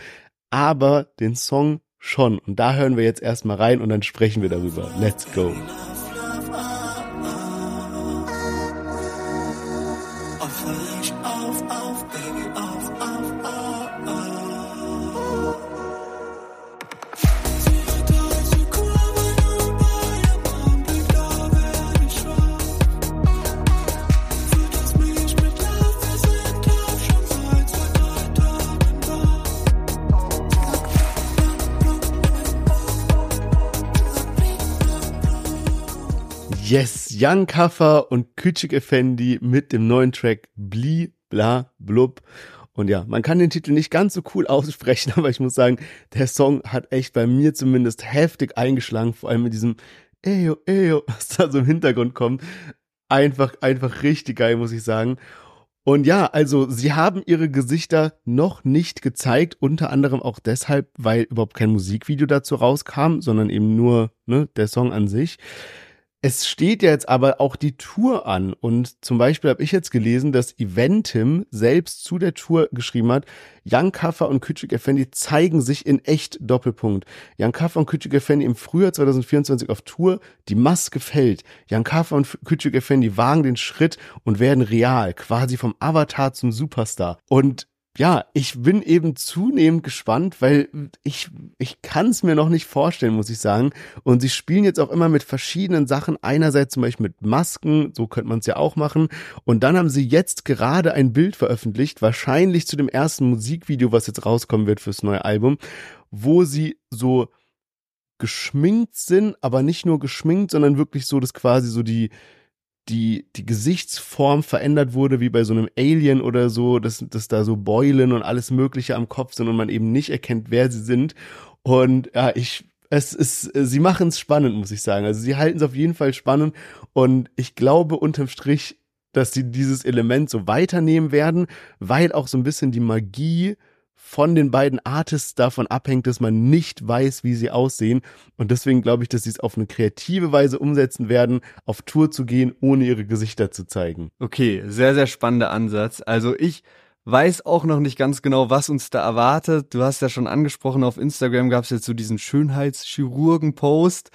Aber den Song schon. Und da hören wir jetzt erstmal rein und dann sprechen wir darüber. Let's go. Yes, Young Kaffer und Küçük Effendi mit dem neuen Track Bli Bla Blub. Und ja, man kann den Titel nicht ganz so cool aussprechen, aber ich muss sagen, der Song hat echt bei mir zumindest heftig eingeschlagen, vor allem mit diesem Eyo, Eyo, was da so im Hintergrund kommt. Einfach, einfach richtig geil, muss ich sagen. Und ja, also sie haben ihre Gesichter noch nicht gezeigt, unter anderem auch deshalb, weil überhaupt kein Musikvideo dazu rauskam, sondern eben nur ne, der Song an sich. Es steht jetzt aber auch die Tour an und zum Beispiel habe ich jetzt gelesen, dass Eventim selbst zu der Tour geschrieben hat, Jan Kaffer und Küçük Effendi zeigen sich in echt Doppelpunkt. Jan Kaffer und Küçük Effendi im Frühjahr 2024 auf Tour, die Maske fällt. Jan Kaffer und Küçük Effendi wagen den Schritt und werden real, quasi vom Avatar zum Superstar. Und ja, ich bin eben zunehmend gespannt, weil ich, ich kann es mir noch nicht vorstellen, muss ich sagen. Und sie spielen jetzt auch immer mit verschiedenen Sachen. Einerseits zum Beispiel mit Masken, so könnte man es ja auch machen. Und dann haben sie jetzt gerade ein Bild veröffentlicht, wahrscheinlich zu dem ersten Musikvideo, was jetzt rauskommen wird fürs neue Album, wo sie so geschminkt sind, aber nicht nur geschminkt, sondern wirklich so, dass quasi so die, die, die Gesichtsform verändert wurde, wie bei so einem Alien oder so, dass, dass da so Beulen und alles Mögliche am Kopf sind und man eben nicht erkennt, wer sie sind. Und ja, ich, es ist, sie machen es spannend, muss ich sagen. Also sie halten es auf jeden Fall spannend und ich glaube unterm Strich, dass sie dieses Element so weiternehmen werden, weil auch so ein bisschen die Magie von den beiden Artists davon abhängt, dass man nicht weiß, wie sie aussehen. Und deswegen glaube ich, dass sie es auf eine kreative Weise umsetzen werden, auf Tour zu gehen, ohne ihre Gesichter zu zeigen. Okay, sehr, sehr spannender Ansatz. Also ich weiß auch noch nicht ganz genau, was uns da erwartet. Du hast ja schon angesprochen, auf Instagram gab es jetzt so diesen Schönheitschirurgen-Post.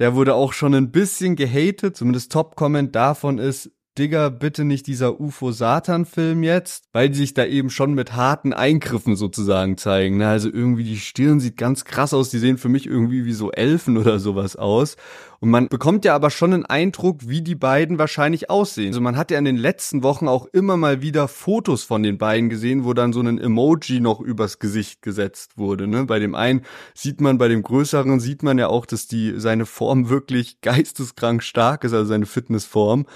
Der wurde auch schon ein bisschen gehatet, zumindest Top-Comment davon ist, Digga, bitte nicht dieser UFO-Satan-Film jetzt, weil die sich da eben schon mit harten Eingriffen sozusagen zeigen. Ne? Also irgendwie die Stirn sieht ganz krass aus, die sehen für mich irgendwie wie so Elfen oder sowas aus. Und man bekommt ja aber schon einen Eindruck, wie die beiden wahrscheinlich aussehen. Also man hat ja in den letzten Wochen auch immer mal wieder Fotos von den beiden gesehen, wo dann so ein Emoji noch übers Gesicht gesetzt wurde. Ne? Bei dem einen sieht man, bei dem größeren sieht man ja auch, dass die seine Form wirklich geisteskrank stark ist, also seine Fitnessform.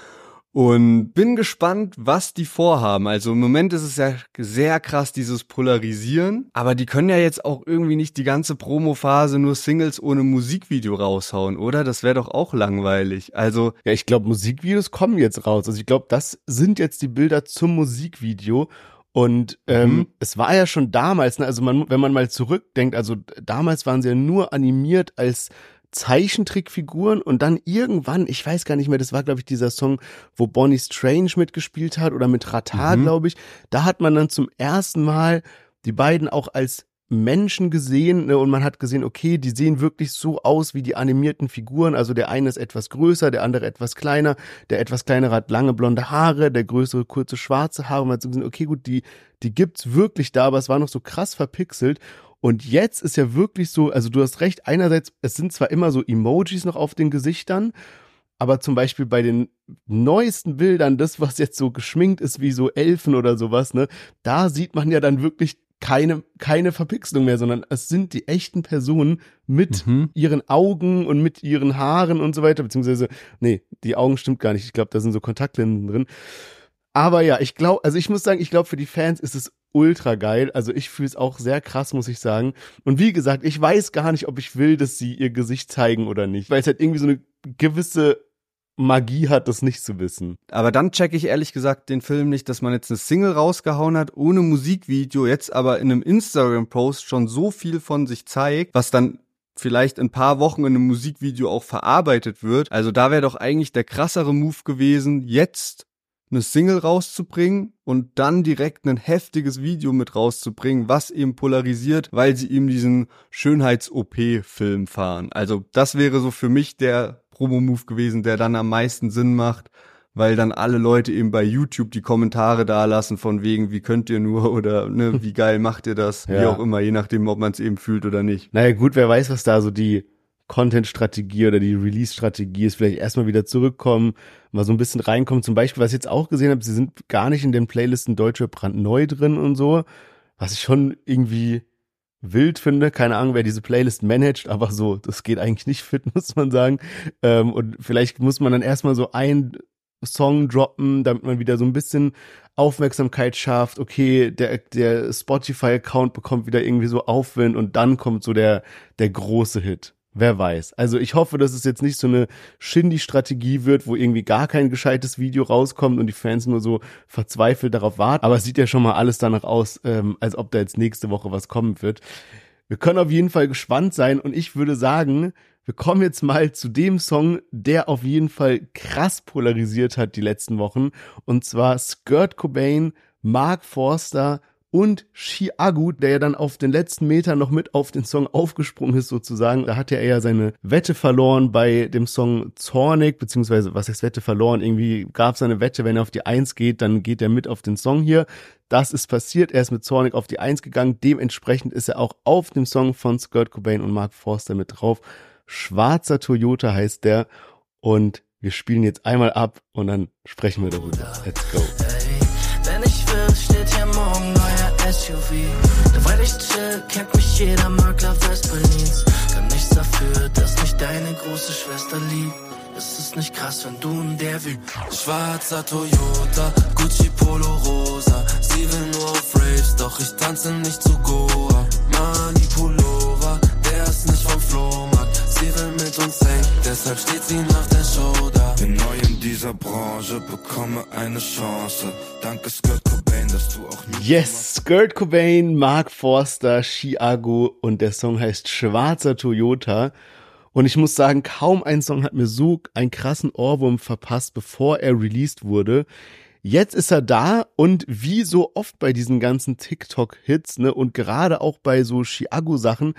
Und bin gespannt, was die vorhaben. Also im Moment ist es ja sehr krass, dieses Polarisieren. Aber die können ja jetzt auch irgendwie nicht die ganze Promophase nur Singles ohne Musikvideo raushauen, oder? Das wäre doch auch langweilig. Also. Ja, ich glaube, Musikvideos kommen jetzt raus. Also ich glaube, das sind jetzt die Bilder zum Musikvideo. Und ähm, mhm. es war ja schon damals, ne, also man, wenn man mal zurückdenkt, also damals waren sie ja nur animiert als Zeichentrickfiguren und dann irgendwann, ich weiß gar nicht mehr, das war glaube ich dieser Song, wo Bonnie Strange mitgespielt hat oder mit Ratar, mhm. glaube ich. Da hat man dann zum ersten Mal die beiden auch als Menschen gesehen ne, und man hat gesehen, okay, die sehen wirklich so aus wie die animierten Figuren. Also der eine ist etwas größer, der andere etwas kleiner. Der etwas kleinere hat lange blonde Haare, der größere kurze schwarze Haare. Und man hat so gesehen, okay, gut, die, die gibt's wirklich da, aber es war noch so krass verpixelt. Und jetzt ist ja wirklich so, also du hast recht, einerseits, es sind zwar immer so Emojis noch auf den Gesichtern, aber zum Beispiel bei den neuesten Bildern, das, was jetzt so geschminkt ist wie so Elfen oder sowas, ne, da sieht man ja dann wirklich keine, keine Verpixelung mehr, sondern es sind die echten Personen mit Mhm. ihren Augen und mit ihren Haaren und so weiter, beziehungsweise, nee, die Augen stimmt gar nicht. Ich glaube, da sind so Kontaktlinsen drin. Aber ja, ich glaube, also ich muss sagen, ich glaube, für die Fans ist es ultra geil. Also ich fühle es auch sehr krass, muss ich sagen. Und wie gesagt, ich weiß gar nicht, ob ich will, dass sie ihr Gesicht zeigen oder nicht, weil es halt irgendwie so eine gewisse Magie hat, das nicht zu wissen. Aber dann checke ich ehrlich gesagt den Film nicht, dass man jetzt eine Single rausgehauen hat, ohne Musikvideo, jetzt aber in einem Instagram-Post schon so viel von sich zeigt, was dann vielleicht in paar Wochen in einem Musikvideo auch verarbeitet wird. Also da wäre doch eigentlich der krassere Move gewesen, jetzt eine Single rauszubringen und dann direkt ein heftiges Video mit rauszubringen, was eben polarisiert, weil sie eben diesen Schönheits-OP-Film fahren. Also das wäre so für mich der Promo-Move gewesen, der dann am meisten Sinn macht, weil dann alle Leute eben bei YouTube die Kommentare da lassen von wegen, wie könnt ihr nur oder ne, wie geil macht ihr das, wie Ja. auch immer, je nachdem, ob man es eben fühlt oder nicht. Naja, gut, wer weiß, was da so die Content-Strategie oder die Release-Strategie ist. Vielleicht erstmal wieder zurückkommen, mal so ein bisschen reinkommen. Zum Beispiel, was ich jetzt auch gesehen habe, sie sind gar nicht in den Playlisten Deutsche brandneu drin und so, was ich schon irgendwie wild finde. Keine Ahnung, wer diese Playlist managt, aber so, das geht eigentlich nicht fit, muss man sagen. Ähm, und vielleicht muss man dann erstmal so ein Song droppen, damit man wieder so ein bisschen Aufmerksamkeit schafft. Okay, der, der Spotify-Account bekommt wieder irgendwie so Aufwind und dann kommt so der, der große Hit. Wer weiß. Also ich hoffe, dass es jetzt nicht so eine Shindy-Strategie wird, wo irgendwie gar kein gescheites Video rauskommt und die Fans nur so verzweifelt darauf warten. Aber es sieht ja schon mal alles danach aus, ähm, als ob da jetzt nächste Woche was kommen wird. Wir können auf jeden Fall gespannt sein und ich würde sagen, wir kommen jetzt mal zu dem Song, der auf jeden Fall krass polarisiert hat die letzten Wochen. Und zwar Skirt Cobain, Mark Forster und Chiagu, der ja dann auf den letzten Metern noch mit auf den Song aufgesprungen ist sozusagen. Da hatte er ja seine Wette verloren bei dem Song Zornig, beziehungsweise was heißt Wette verloren? Irgendwie gab es eine Wette, wenn er auf die Eins geht, dann geht er mit auf den Song hier. Das ist passiert. Er ist mit Zornig auf die Eins gegangen. Dementsprechend ist er auch auf dem Song von Skirt Cobain und Mark Forster mit drauf. Schwarzer Toyota heißt der. Und wir spielen jetzt einmal ab und dann sprechen wir darüber. Let's go. Wenn ich will, steht hier morgen neuer SUV. Weil ich chill, kennt mich jeder Makler Westberlins. Kann nichts dafür, dass mich deine große Schwester liebt. Es ist nicht krass, wenn du in der wie Schwarzer Toyota, Gucci Polo Rosa. Sie will nur auf Raves, doch ich tanze nicht zu Goa. Pullover, der ist nicht vom Flohmarkt. Sie will mit uns hängen, deshalb steht sie nach der Show da. Bin neu in dieser Branche, bekomme eine Chance. Danke Skirt Cobain, dass du auch nie Yes, Skirt Cobain, Mark Forster, Chiago und der Song heißt Schwarzer Toyota. Und ich muss sagen, kaum ein Song hat mir so einen krassen Ohrwurm verpasst, bevor er released wurde. Jetzt ist er da und wie so oft bei diesen ganzen TikTok-Hits, ne, und gerade auch bei so Chiago-Sachen,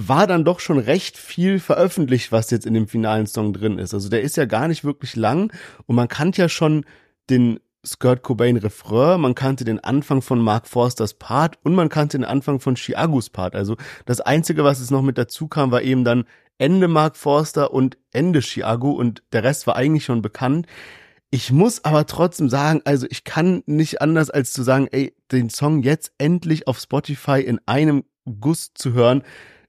war dann doch schon recht viel veröffentlicht, was jetzt in dem finalen Song drin ist. Also der ist ja gar nicht wirklich lang und man kannte ja schon den Skirt Cobain Refrain, man kannte den Anfang von Mark Forsters Part und man kannte den Anfang von Chiagos Part. Also das Einzige, was jetzt noch mit dazu kam, war eben dann Ende Mark Forster und Ende Chiago und der Rest war eigentlich schon bekannt. Ich muss aber trotzdem sagen, also ich kann nicht anders als zu sagen, ey, den Song jetzt endlich auf Spotify in einem Guss zu hören,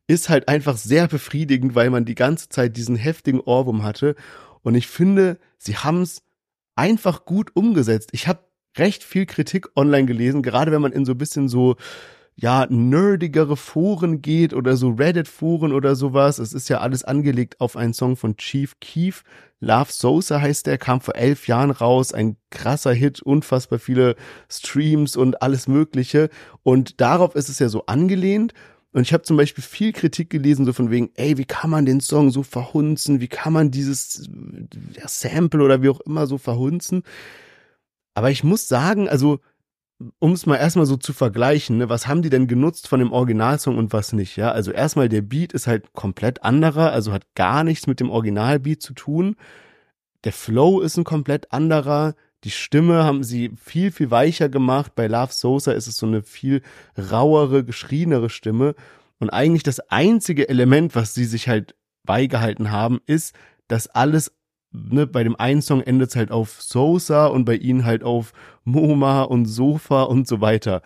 ist halt einfach sehr befriedigend, weil man die ganze Zeit diesen heftigen Ohrwurm hatte. Und ich finde, sie haben es einfach gut umgesetzt. Ich habe recht viel Kritik online gelesen, gerade wenn man in so ein bisschen so ja, nerdigere Foren geht oder so Reddit-Foren oder sowas. Es ist ja alles angelegt auf einen Song von Chief Keef. Love Sosa heißt der, kam vor elf Jahren raus. Ein krasser Hit, unfassbar viele Streams und alles Mögliche. Und darauf ist es ja so angelehnt. Und ich habe zum Beispiel viel Kritik gelesen, so von wegen, ey, wie kann man den Song so verhunzen? Wie kann man dieses Sample oder wie auch immer so verhunzen? Aber ich muss sagen, also um es mal erstmal so zu vergleichen, ne, was haben die denn genutzt von dem Originalsong und was nicht, ja? Also erstmal der Beat ist halt komplett anderer, also hat gar nichts mit dem Originalbeat zu tun. Der Flow ist ein komplett anderer, Die Stimme haben sie viel, viel weicher gemacht. Bei Love Sosa ist es so eine viel rauere, geschriebenere Stimme. Und eigentlich das einzige Element, was sie sich halt beigehalten haben, ist, dass alles, ne, bei dem einen Song endet es halt auf Sosa und bei ihnen halt auf MoMA und Sofa und so weiter.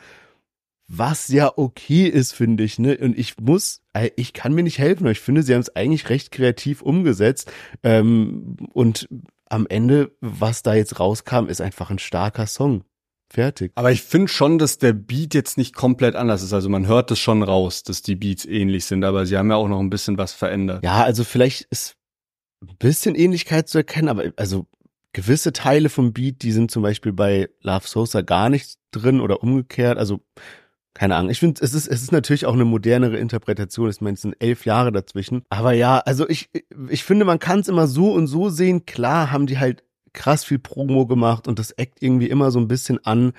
Was ja okay ist, finde ich, ne? Und ich muss, äh, ich kann mir nicht helfen, aber ich finde, sie haben es eigentlich recht kreativ umgesetzt. Ähm, und am Ende, was da jetzt rauskam, ist einfach ein starker Song. Fertig. Aber ich finde schon, dass der Beat jetzt nicht komplett anders ist. Also man hört es schon raus, dass die Beats ähnlich sind, aber sie haben ja auch noch ein bisschen was verändert. Ja, also vielleicht ist ein bisschen Ähnlichkeit zu erkennen, aber also gewisse Teile vom Beat, die sind zum Beispiel bei Love Sosa gar nicht drin oder umgekehrt. Also keine Ahnung. Ich finde, es ist, es ist natürlich auch eine modernere Interpretation. Ich meine, es sind elf Jahre dazwischen. Aber ja, also ich, ich finde, man kann es immer so und so sehen. Klar haben die halt krass viel Promo gemacht und das eckt irgendwie immer so ein bisschen an.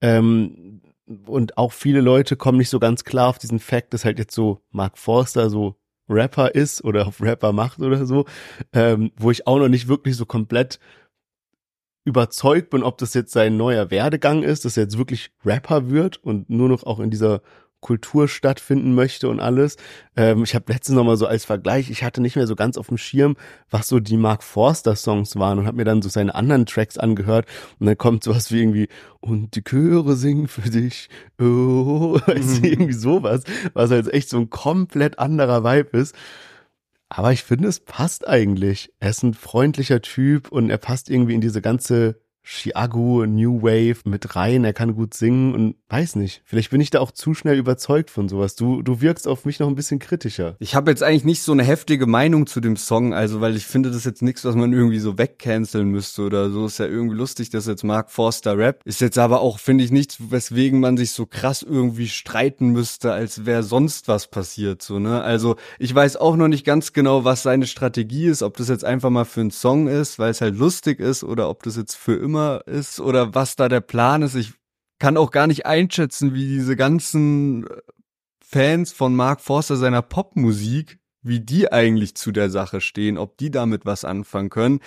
Ähm, und auch viele Leute kommen nicht so ganz klar auf diesen Fakt, dass halt jetzt so Mark Forster so Rapper ist oder auf Rapper macht oder so, ähm, wo ich auch noch nicht wirklich so komplett überzeugt bin, ob das jetzt sein neuer Werdegang ist, dass er jetzt wirklich Rapper wird und nur noch auch in dieser Kultur stattfinden möchte und alles. Ähm, ich habe letztens noch mal so als Vergleich, ich hatte nicht mehr so ganz auf dem Schirm, was so die Mark Forster Songs waren und habe mir dann so seine anderen Tracks angehört und dann kommt sowas wie irgendwie und die Chöre singen für dich, oh, du, irgendwie sowas, was halt echt so ein komplett anderer Vibe ist. Aber ich finde, es passt eigentlich. Er ist ein freundlicher Typ und er passt irgendwie in diese ganze Chiago, New Wave mit rein, er kann gut singen und weiß nicht. Vielleicht bin ich da auch zu schnell überzeugt von sowas. Du, du wirkst auf mich noch ein bisschen kritischer. Ich habe jetzt eigentlich nicht so eine heftige Meinung zu dem Song, also weil ich finde das jetzt nichts, was man irgendwie so wegcanceln müsste oder so. Ist ja irgendwie lustig, dass jetzt Mark Forster Rap. Ist jetzt aber auch, finde ich, nichts, weswegen man sich so krass irgendwie streiten müsste, als wäre sonst was passiert, so, ne? Also ich weiß auch noch nicht ganz genau, was seine Strategie ist, ob das jetzt einfach mal für einen Song ist, weil es halt lustig ist oder ob das jetzt für immer immer ist oder was da der Plan ist. Ich kann auch gar nicht einschätzen, wie diese ganzen Fans von Mark Forster seiner Popmusik, wie die eigentlich zu der Sache stehen, ob die damit was anfangen können.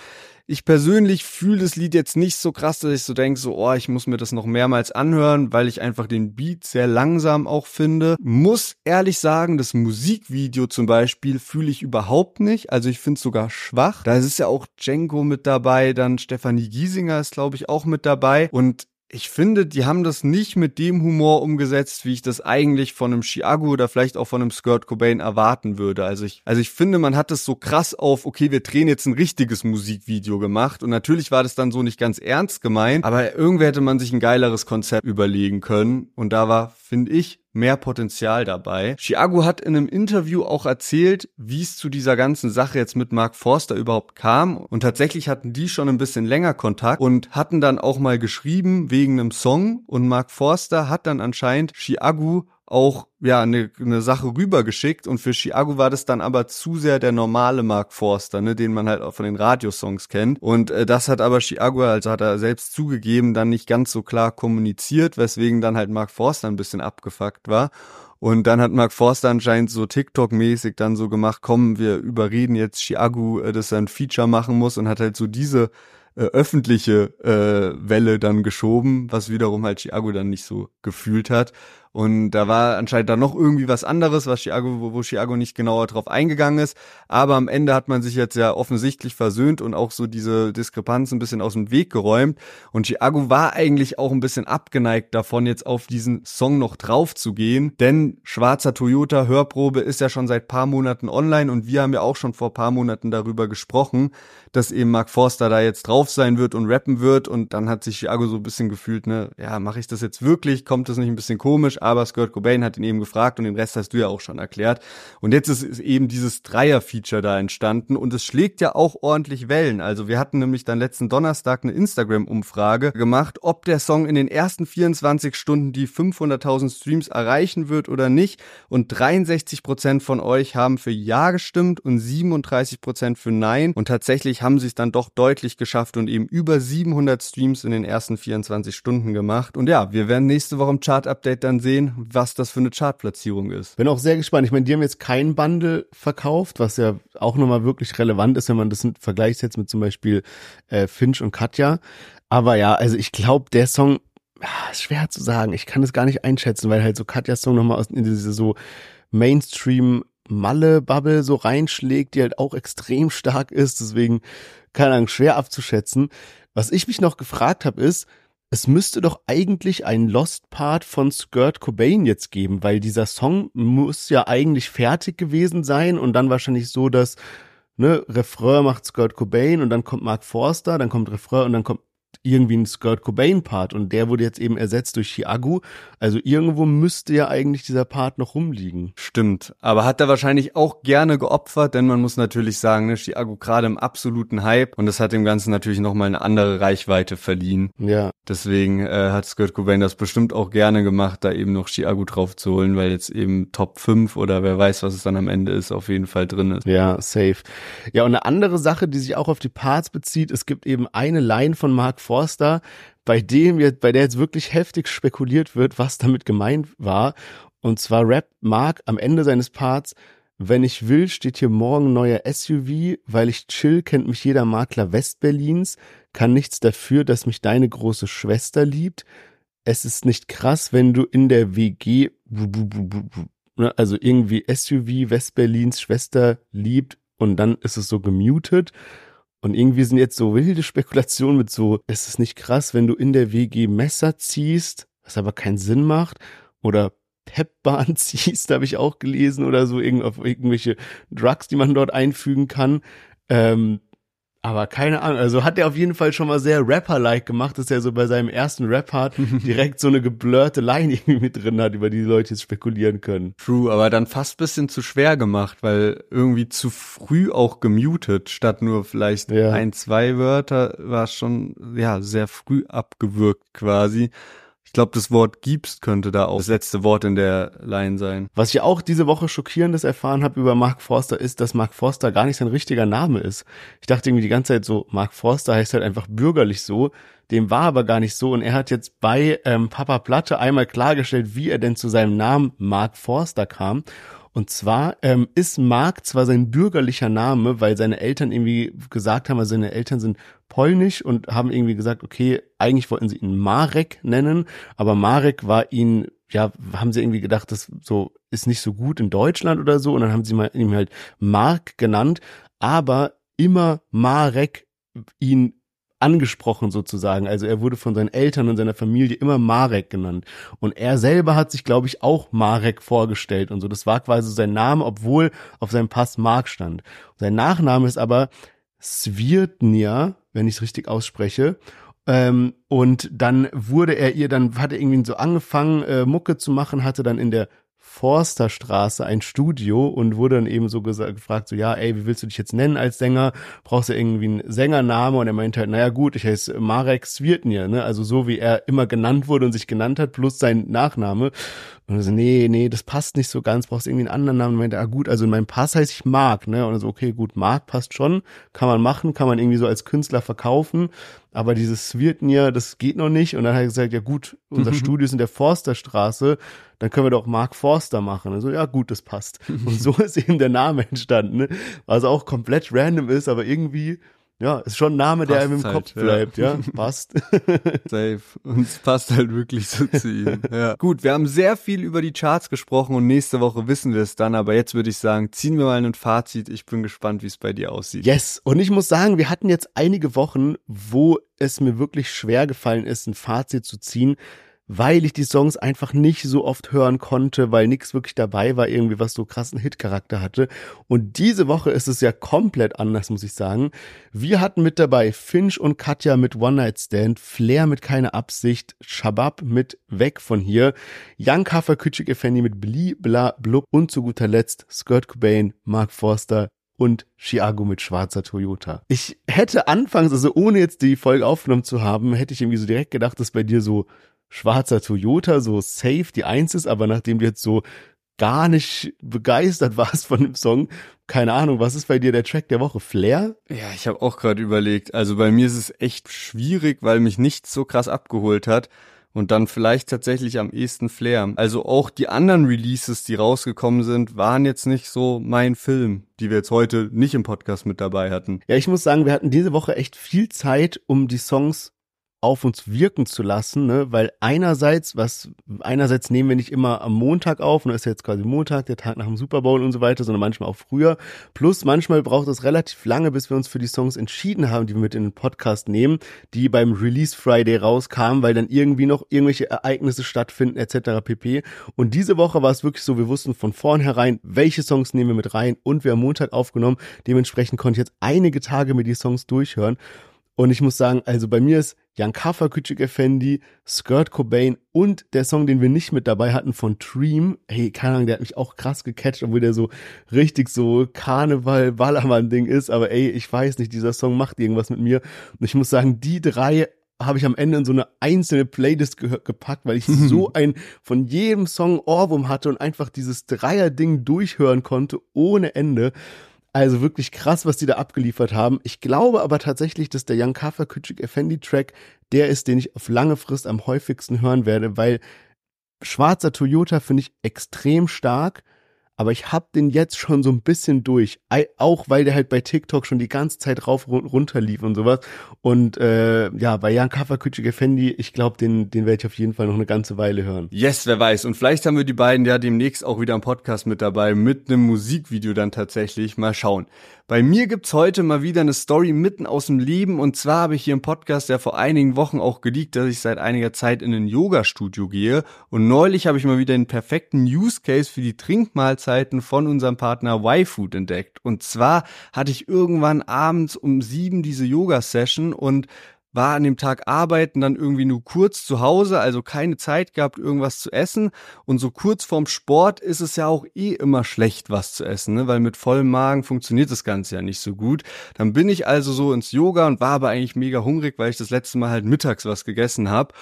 Ich persönlich fühle das Lied jetzt nicht so krass, dass ich so denke, so, oh, ich muss mir das noch mehrmals anhören, weil ich einfach den Beat sehr langsam auch finde. Muss ehrlich sagen, das Musikvideo zum Beispiel fühle ich überhaupt nicht. Also ich finde es sogar schwach. Da ist ja auch Django mit dabei, dann Stefanie Giesinger ist, glaube ich, auch mit dabei. Und ich finde, die haben das nicht mit dem Humor umgesetzt, wie ich das eigentlich von einem Chiago oder vielleicht auch von einem Skirt Cobain erwarten würde. Also ich, also ich finde, man hat das so krass auf, okay, wir drehen jetzt ein richtiges Musikvideo gemacht und natürlich war das dann so nicht ganz ernst gemeint, aber irgendwie hätte man sich ein geileres Konzept überlegen können und da war, finde ich, mehr Potenzial dabei. Chiago hat in einem Interview auch erzählt, wie es zu dieser ganzen Sache jetzt mit Mark Forster überhaupt kam. Und tatsächlich hatten die schon ein bisschen länger Kontakt und hatten dann auch mal geschrieben wegen einem Song. Und Mark Forster hat dann anscheinend Chiago auch ja eine, eine Sache rübergeschickt und für Chiago war das dann aber zu sehr der normale Mark Forster, ne, den man halt auch von den Radiosongs kennt und äh, das hat aber Chiago, also hat er selbst zugegeben, dann nicht ganz so klar kommuniziert, weswegen dann halt Mark Forster ein bisschen abgefuckt war und dann hat Mark Forster anscheinend so TikTok-mäßig dann so gemacht, komm, wir überreden jetzt Chiago, äh, dass er ein Feature machen muss und hat halt so diese äh, öffentliche äh, Welle dann geschoben, was wiederum halt Chiago dann nicht so gefühlt hat. Und da war anscheinend dann noch irgendwie was anderes, was Chiago, wo, wo Chiago nicht genauer drauf eingegangen ist. Aber am Ende hat man sich jetzt ja offensichtlich versöhnt und auch so diese Diskrepanz ein bisschen aus dem Weg geräumt. Und Chiago war eigentlich auch ein bisschen abgeneigt davon, jetzt auf diesen Song noch drauf zu gehen. Denn Schwarzer Toyota Hörprobe ist ja schon seit paar Monaten online und wir haben ja auch schon vor paar Monaten darüber gesprochen, dass eben Mark Forster da jetzt drauf sein wird und rappen wird. Und dann hat sich Chiago so ein bisschen gefühlt, ne, ja, mache ich das jetzt wirklich? Kommt das nicht ein bisschen komisch? Aber Skirt Cobain hat ihn eben gefragt und den Rest hast du ja auch schon erklärt. Und jetzt ist eben dieses Dreier-Feature da entstanden und es schlägt ja auch ordentlich Wellen. Also wir hatten nämlich dann letzten Donnerstag eine Instagram-Umfrage gemacht, ob der Song in den ersten 24 Stunden die 500.000 Streams erreichen wird oder nicht. Und 63 Prozent von euch haben für Ja gestimmt und 37 Prozent für Nein. Und tatsächlich haben sie es dann doch deutlich geschafft und eben über 700 Streams in den ersten 24 Stunden gemacht. Und ja, wir werden nächste Woche im Chart-Update dann sehen, sehen, was das für eine Chartplatzierung ist. Bin auch sehr gespannt. Ich meine, die haben jetzt kein Bundle verkauft, was ja auch nochmal wirklich relevant ist, wenn man das vergleicht jetzt mit zum Beispiel äh, Finch und Katja. Aber ja, also ich glaube, der Song, ja, ist schwer zu sagen. Ich kann es gar nicht einschätzen, weil halt so Katjas Song nochmal in diese so Mainstream Malle-Bubble so reinschlägt, die halt auch extrem stark ist. Deswegen, keine Ahnung, schwer abzuschätzen. Was ich mich noch gefragt habe, ist, es müsste doch eigentlich einen Lost Part von Skirt Cobain jetzt geben, weil dieser Song muss ja eigentlich fertig gewesen sein und dann wahrscheinlich so, dass ne, Refrain macht Skirt Cobain und dann kommt Mark Forster, dann kommt Refrain und dann kommt irgendwie ein Skirt Cobain Part und der wurde jetzt eben ersetzt durch Chiago. Also irgendwo müsste ja eigentlich dieser Part noch rumliegen. Stimmt, aber hat er wahrscheinlich auch gerne geopfert, denn man muss natürlich sagen, ne, Chiago gerade im absoluten Hype und das hat dem Ganzen natürlich nochmal eine andere Reichweite verliehen. Ja. Deswegen äh, hat Skirt Cobain das bestimmt auch gerne gemacht, da eben noch Chiago drauf zu holen, weil jetzt eben Top 5 oder wer weiß, was es dann am Ende ist, auf jeden Fall drin ist. Ja, safe. Ja, und eine andere Sache, die sich auch auf die Parts bezieht, es gibt eben eine Line von Mark Forster, bei dem jetzt, bei der jetzt wirklich heftig spekuliert wird, was damit gemeint war. Und zwar rappt Mark am Ende seines Parts, wenn ich will, steht hier morgen neuer SUV, weil ich chill, kennt mich jeder Makler Westberlins, kann nichts dafür, dass mich deine große Schwester liebt. Es ist nicht krass, wenn du in der WG, ne, also irgendwie SUV Westberlins Schwester liebt und dann ist es so gemutet. Und irgendwie sind jetzt so wilde Spekulationen mit so, ist es nicht krass, wenn du in der WG Messer ziehst, was aber keinen Sinn macht, oder Pepbahn ziehst, habe ich auch gelesen, oder so irgend auf irgendwelche Drugs, die man dort einfügen kann. Ähm, aber keine Ahnung, also hat er auf jeden Fall schon mal sehr Rapper-like gemacht, dass er so bei seinem ersten Rap-Part direkt so eine geblurrte Line irgendwie mit drin hat, über die, die Leute jetzt spekulieren können. True, aber dann fast bisschen zu schwer gemacht, weil irgendwie zu früh auch gemutet, statt nur vielleicht Ja. ein, zwei Wörter, war schon, ja, sehr früh abgewürgt quasi. Ich glaube, das Wort gibst könnte da auch das letzte Wort in der Line sein. Was ich auch diese Woche schockierendes erfahren habe über Mark Forster ist, dass Mark Forster gar nicht sein richtiger Name ist. Ich dachte irgendwie die ganze Zeit so, Mark Forster heißt halt einfach bürgerlich so. Dem war aber gar nicht so und er hat jetzt bei ähm, Papa Platte einmal klargestellt, wie er denn zu seinem Namen Mark Forster kam. Und zwar ähm, ist Mark zwar sein bürgerlicher Name, weil seine Eltern irgendwie gesagt haben, also seine Eltern sind polnisch und haben irgendwie gesagt, okay, eigentlich wollten sie ihn Marek nennen, aber Marek war ihn, ja, haben sie irgendwie gedacht, das so ist nicht so gut in Deutschland oder so und dann haben sie mal ihn halt Mark genannt, aber immer Marek ihn angesprochen sozusagen. Also er wurde von seinen Eltern und seiner Familie immer Marek genannt. Und er selber hat sich, glaube ich, auch Marek vorgestellt und so. Das war quasi sein Name, obwohl auf seinem Pass Mark stand. Sein Nachname ist aber Svirtnia, wenn ich es richtig ausspreche. Ähm, und dann wurde er ihr, dann hat er irgendwie so angefangen, äh, Mucke zu machen, hatte dann in der Forsterstraße ein Studio und wurde dann eben so gesagt, gefragt, so, ja, ey, wie willst du dich jetzt nennen als Sänger? Brauchst du irgendwie einen Sängername? Und er meinte halt, naja, gut, ich heiße Marek Svirtnia, ne? Also so wie er immer genannt wurde und sich genannt hat, plus sein Nachname. Und er so, nee, nee, das passt nicht so ganz, brauchst irgendwie einen anderen Namen. Und er meinte, ah gut, also in meinem Pass heiße ich Mark, ne? Und er so, okay, gut, Mark passt schon, kann man machen, kann man irgendwie so als Künstler verkaufen. Aber dieses Svirtnia, das geht noch nicht. Und dann hat er gesagt, ja gut, unser Studio ist in der Forsterstraße, dann können wir doch Mark Forster machen. Also ja gut, das passt. Und so ist eben der Name entstanden, ne? Was auch komplett random ist, aber irgendwie, ja, ist schon ein Name, der Passt einem im halt, Kopf ja. bleibt, ja, passt. Safe. Und es passt halt wirklich so zu ihm. Ja. Gut, wir haben sehr viel über die Charts gesprochen und nächste Woche wissen wir es dann. Aber jetzt würde ich sagen, ziehen wir mal ein Fazit. Ich bin gespannt, wie es bei dir aussieht. Yes. Und ich muss sagen, wir hatten jetzt einige Wochen, wo es mir wirklich schwer gefallen ist, ein Fazit zu ziehen, weil ich die Songs einfach nicht so oft hören konnte, weil nichts wirklich dabei war, irgendwie was so krassen Hit-Charakter hatte. Und diese Woche ist es ja komplett anders, muss ich sagen. Wir hatten mit dabei Finch und Katja mit One Night Stand, Flair mit Keine Absicht, Shabab mit Weg von hier, Young Kaffer Küçük Efendi mit Bli Bla Blub und zu guter Letzt Skirt Cobain, Mark Forster und Chiago mit schwarzer Toyota. Ich hätte anfangs, also ohne jetzt die Folge aufgenommen zu haben, hätte ich irgendwie so direkt gedacht, dass bei dir so schwarzer Toyota so safe die Eins ist, aber nachdem du jetzt so gar nicht begeistert warst von dem Song, keine Ahnung, was ist bei dir der Track der Woche? Flair? Ja, ich habe auch gerade überlegt. Also bei mir ist es echt schwierig, weil mich nichts so krass abgeholt hat. und dann vielleicht tatsächlich am ehesten Flair. Also auch die anderen Releases, die rausgekommen sind, waren jetzt nicht so mein Film, die wir jetzt heute nicht im Podcast mit dabei hatten. Ja, ich muss sagen, wir hatten diese Woche echt viel Zeit, um die Songs auf uns wirken zu lassen, ne? weil einerseits, was einerseits nehmen wir nicht immer am Montag auf, und das ist jetzt quasi Montag, der Tag nach dem Super Bowl und so weiter, sondern manchmal auch früher. Plus manchmal braucht es relativ lange, bis wir uns für die Songs entschieden haben, die wir mit in den Podcast nehmen, die beim Release Friday rauskamen, weil dann irgendwie noch irgendwelche Ereignisse stattfinden etc. pp. Und diese Woche war es wirklich so, wir wussten von vornherein, welche Songs nehmen wir mit rein und wir haben Montag aufgenommen. Dementsprechend konnte ich jetzt einige Tage mir die Songs durchhören. Und ich muss sagen, also bei mir ist Jan Kafa Küçük Effendi, Skirt Cobain und der Song, den wir nicht mit dabei hatten von Dream. Hey, keine Ahnung, der hat mich auch krass gecatcht, obwohl der so richtig so Karneval, Ballermann-Ding ist. Aber ey, ich weiß nicht, dieser Song macht irgendwas mit mir. Und ich muss sagen, die drei habe ich am Ende in so eine einzelne Playlist ge gepackt, weil ich so ein von jedem Song Ohrwurm hatte und einfach dieses Dreier-Ding durchhören konnte ohne Ende. Also wirklich krass, was die da abgeliefert haben. Ich glaube aber tatsächlich, dass der Young Kafa Küçük Effendi Track der ist, den ich auf lange Frist am häufigsten hören werde, weil schwarzer Toyota finde ich extrem stark aber ich hab den jetzt schon so ein bisschen durch. Auch weil der halt bei TikTok schon die ganze Zeit rauf runter lief und sowas. Und äh, ja, bei Jan Kafakücü Gefendi, ich glaube, den, den werde ich auf jeden Fall noch eine ganze Weile hören. Yes, wer weiß. Und vielleicht haben wir die beiden ja demnächst auch wieder im Podcast mit dabei, mit einem Musikvideo dann tatsächlich. Mal schauen. Bei mir gibt's heute mal wieder eine Story mitten aus dem Leben und zwar habe ich hier im Podcast ja vor einigen Wochen auch geleakt, dass ich seit einiger Zeit in ein Yoga-Studio gehe und neulich habe ich mal wieder den perfekten Use Case für die Trinkmahlzeiten von unserem Partner Y-Food entdeckt. Und zwar hatte ich irgendwann abends um sieben diese Yoga-Session und war an dem Tag arbeiten, dann irgendwie nur kurz zu Hause, also keine Zeit gehabt, irgendwas zu essen. Und so kurz vorm Sport ist es ja auch eh immer schlecht, was zu essen, ne? weil mit vollem Magen funktioniert das Ganze ja nicht so gut. Dann bin ich also so ins Yoga und war aber eigentlich mega hungrig, weil ich das letzte Mal halt mittags was gegessen habe.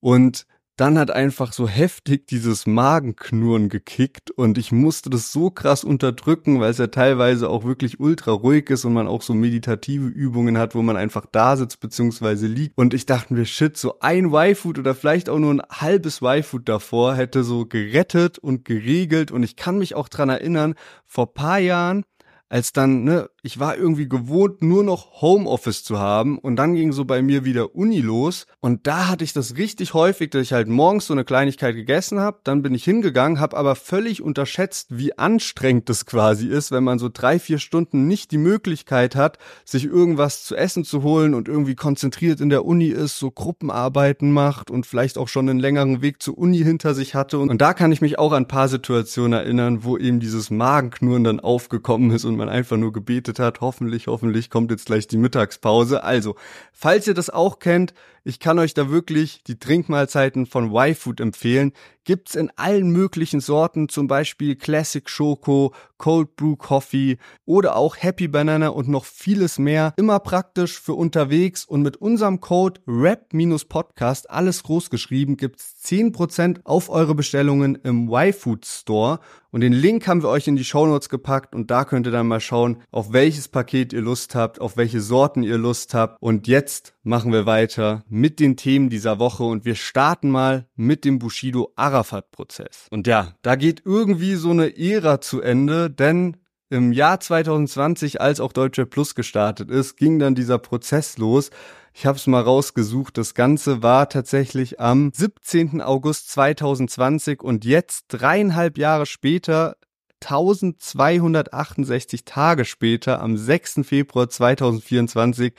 Und dann hat einfach so heftig dieses Magenknurren gekickt und ich musste das so krass unterdrücken, weil es ja teilweise auch wirklich ultra ruhig ist und man auch so meditative Übungen hat, wo man einfach da sitzt beziehungsweise liegt. Und ich dachte mir, shit, so ein Y-Food oder vielleicht auch nur ein halbes Y-Food davor hätte so gerettet und geregelt und ich kann mich auch dran erinnern, vor paar Jahren als dann, ne, ich war irgendwie gewohnt, nur noch Homeoffice zu haben. Und dann ging so bei mir wieder Uni los. Und da hatte ich das richtig häufig, dass ich halt morgens so eine Kleinigkeit gegessen habe, dann bin ich hingegangen, habe aber völlig unterschätzt, wie anstrengend das quasi ist, wenn man so drei, vier Stunden nicht die Möglichkeit hat, sich irgendwas zu essen zu holen und irgendwie konzentriert in der Uni ist, so Gruppenarbeiten macht und vielleicht auch schon einen längeren Weg zur Uni hinter sich hatte. Und da kann ich mich auch an ein paar Situationen erinnern, wo eben dieses Magenknurren dann aufgekommen ist und und man einfach nur gebetet hat, hoffentlich, hoffentlich kommt jetzt gleich die Mittagspause. Also, falls ihr das auch kennt, ich kann euch da wirklich die Trinkmahlzeiten von Y-Food empfehlen. Gibt's in allen möglichen Sorten, zum Beispiel Classic Schoko, Cold Brew Coffee oder auch Happy Banana und noch vieles mehr. Immer praktisch für unterwegs und mit unserem Code RAP-Podcast, alles groß geschrieben, gibt's 10% auf eure Bestellungen im Y-Food Store. Und den Link haben wir euch in die Show Notes gepackt und da könnt ihr dann mal schauen, auf welches Paket ihr Lust habt, auf welche Sorten ihr Lust habt. Und jetzt machen wir weiter mit den Themen dieser Woche und wir starten mal mit dem Bushido Arafat Prozess. Und ja, da geht irgendwie so eine Ära zu Ende, denn im Jahr 2020, als auch Deutsche Plus gestartet ist, ging dann dieser Prozess los. Ich habe es mal rausgesucht. Das Ganze war tatsächlich am 17. August 2020 und jetzt dreieinhalb Jahre später 1268 Tage später, am 6. Februar 2024,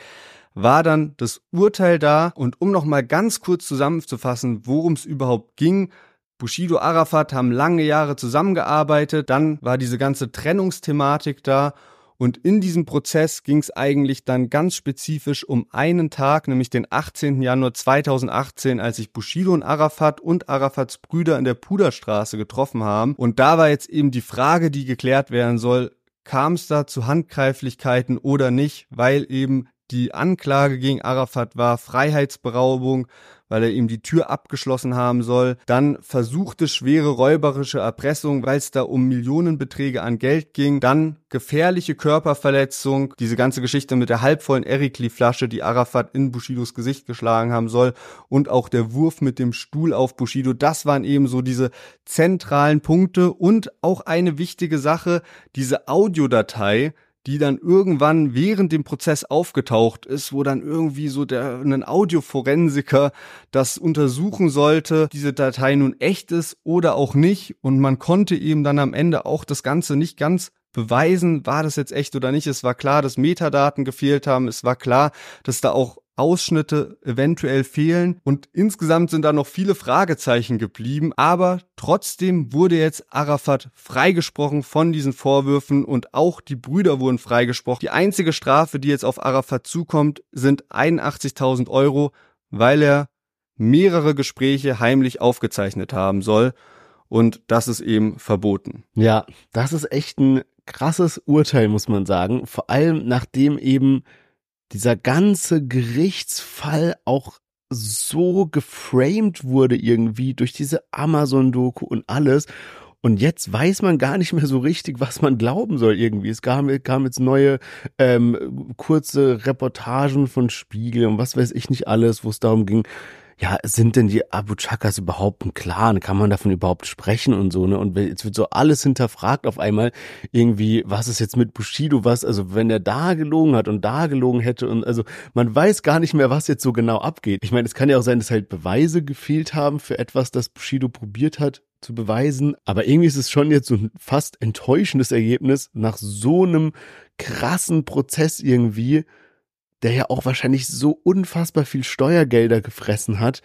war dann das Urteil da und um nochmal ganz kurz zusammenzufassen, worum es überhaupt ging, Bushido Arafat haben lange Jahre zusammengearbeitet, dann war diese ganze Trennungsthematik da und in diesem Prozess ging es eigentlich dann ganz spezifisch um einen Tag, nämlich den 18. Januar 2018, als sich Bushido und Arafat und Arafats Brüder in der Puderstraße getroffen haben. Und da war jetzt eben die Frage, die geklärt werden soll, kam es da zu Handgreiflichkeiten oder nicht, weil eben Die Anklage gegen Arafat war Freiheitsberaubung, weil er ihm die Tür abgeschlossen haben soll. Dann versuchte schwere räuberische Erpressung, weil es da um Millionenbeträge an Geld ging. Dann gefährliche Körperverletzung, diese ganze Geschichte mit der halbvollen Erikli-Flasche, die Arafat in Bushidos Gesicht geschlagen haben soll. Und auch der Wurf mit dem Stuhl auf Bushido. Das waren eben so diese zentralen Punkte. Und auch eine wichtige Sache, diese Audiodatei, die dann irgendwann während dem Prozess aufgetaucht ist, wo dann irgendwie so der ein Audioforensiker das untersuchen sollte, diese Datei nun echt ist oder auch nicht. Und man konnte eben dann am Ende auch das Ganze nicht ganz beweisen, war das jetzt echt oder nicht. Es war klar, dass Metadaten gefehlt haben. Es war klar, dass da auch Ausschnitte eventuell fehlen und insgesamt sind da noch viele Fragezeichen geblieben, aber trotzdem wurde jetzt Arafat freigesprochen von diesen Vorwürfen und auch die Brüder wurden freigesprochen. Die einzige Strafe, die jetzt auf Arafat zukommt, sind 81.000 Euro, weil er mehrere Gespräche heimlich aufgezeichnet haben soll und das ist eben verboten. Ja, das ist echt ein krasses Urteil, muss man sagen, vor allem nachdem eben dieser ganze Gerichtsfall auch so geframed wurde irgendwie durch diese Amazon-Doku und alles. Und jetzt weiß man gar nicht mehr so richtig, was man glauben soll irgendwie. Es kam, kam jetzt neue ähm, kurze Reportagen von Spiegel und was weiß ich nicht alles, wo es darum ging, ja, sind denn die Abu Chakas überhaupt ein Clan? Kann man davon überhaupt sprechen und so, ne? Und jetzt wird so alles hinterfragt auf einmal irgendwie, was ist jetzt mit Bushido, was, also wenn er da gelogen hat und da gelogen hätte und also man weiß gar nicht mehr, was jetzt so genau abgeht. Ich meine, es kann ja auch sein, dass halt Beweise gefehlt haben für etwas, das Bushido probiert hat zu beweisen, aber irgendwie ist es schon jetzt so ein fast enttäuschendes Ergebnis nach so einem krassen Prozess irgendwie, der ja auch wahrscheinlich so unfassbar viel Steuergelder gefressen hat,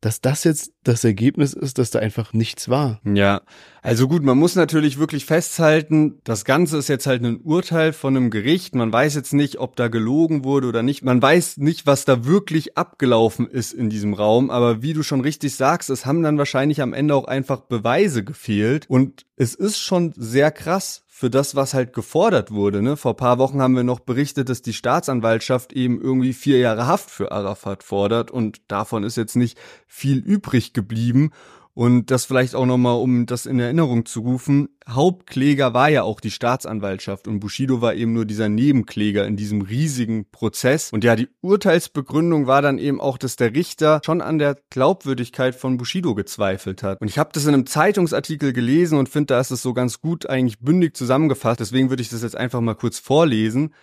dass das jetzt das Ergebnis ist, dass da einfach nichts war. Ja, also gut, man muss natürlich wirklich festhalten, das Ganze ist jetzt halt ein Urteil von einem Gericht. Man weiß jetzt nicht, ob da gelogen wurde oder nicht. Man weiß nicht, was da wirklich abgelaufen ist in diesem Raum. Aber wie du schon richtig sagst, es haben dann wahrscheinlich am Ende auch einfach Beweise gefehlt. Und es ist schon sehr krass, für das, was halt gefordert wurde. Ne? Vor paar Wochen haben wir noch berichtet, dass die Staatsanwaltschaft eben irgendwie vier Jahre Haft für Arafat fordert und davon ist jetzt nicht viel übrig geblieben. Und das vielleicht auch nochmal, um das in Erinnerung zu rufen. Hauptkläger war ja auch die Staatsanwaltschaft und Bushido war eben nur dieser Nebenkläger in diesem riesigen Prozess. Und ja, die Urteilsbegründung war dann eben auch, dass der Richter schon an der Glaubwürdigkeit von Bushido gezweifelt hat. Und ich habe das in einem Zeitungsartikel gelesen und finde, da ist es so ganz gut eigentlich bündig zusammengefasst. Deswegen würde ich das jetzt einfach mal kurz vorlesen.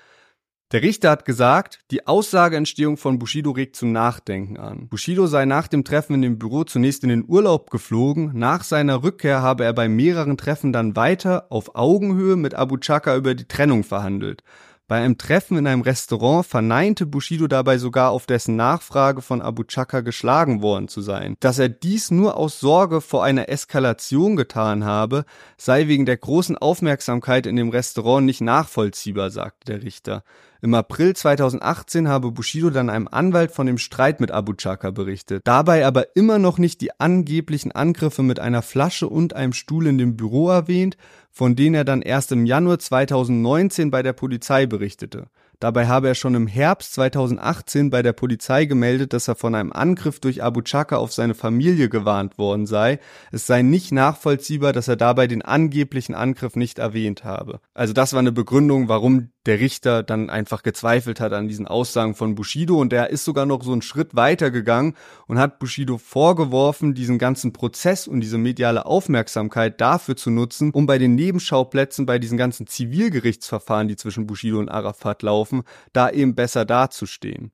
Der Richter hat gesagt, die Aussageentstehung von Bushido regt zum Nachdenken an. Bushido sei nach dem Treffen in dem Büro zunächst in den Urlaub geflogen, nach seiner Rückkehr habe er bei mehreren Treffen dann weiter auf Augenhöhe mit Abu Chaka über die Trennung verhandelt. Bei einem Treffen in einem Restaurant verneinte Bushido dabei sogar auf dessen Nachfrage von Abu Chaka geschlagen worden zu sein. Dass er dies nur aus Sorge vor einer Eskalation getan habe, sei wegen der großen Aufmerksamkeit in dem Restaurant nicht nachvollziehbar, sagte der Richter. Im April 2018 habe Bushido dann einem Anwalt von dem Streit mit Abu Chaka berichtet, dabei aber immer noch nicht die angeblichen Angriffe mit einer Flasche und einem Stuhl in dem Büro erwähnt, von denen er dann erst im Januar 2019 bei der Polizei berichtete. Dabei habe er schon im Herbst 2018 bei der Polizei gemeldet, dass er von einem Angriff durch Abu Chaka auf seine Familie gewarnt worden sei. Es sei nicht nachvollziehbar, dass er dabei den angeblichen Angriff nicht erwähnt habe. Also das war eine Begründung, warum der Richter dann einfach gezweifelt hat an diesen Aussagen von Bushido und der ist sogar noch so einen Schritt weiter gegangen und hat Bushido vorgeworfen, diesen ganzen Prozess und diese mediale Aufmerksamkeit dafür zu nutzen, um bei den Nebenschauplätzen, bei diesen ganzen Zivilgerichtsverfahren, die zwischen Bushido und Arafat laufen, da eben besser dazustehen.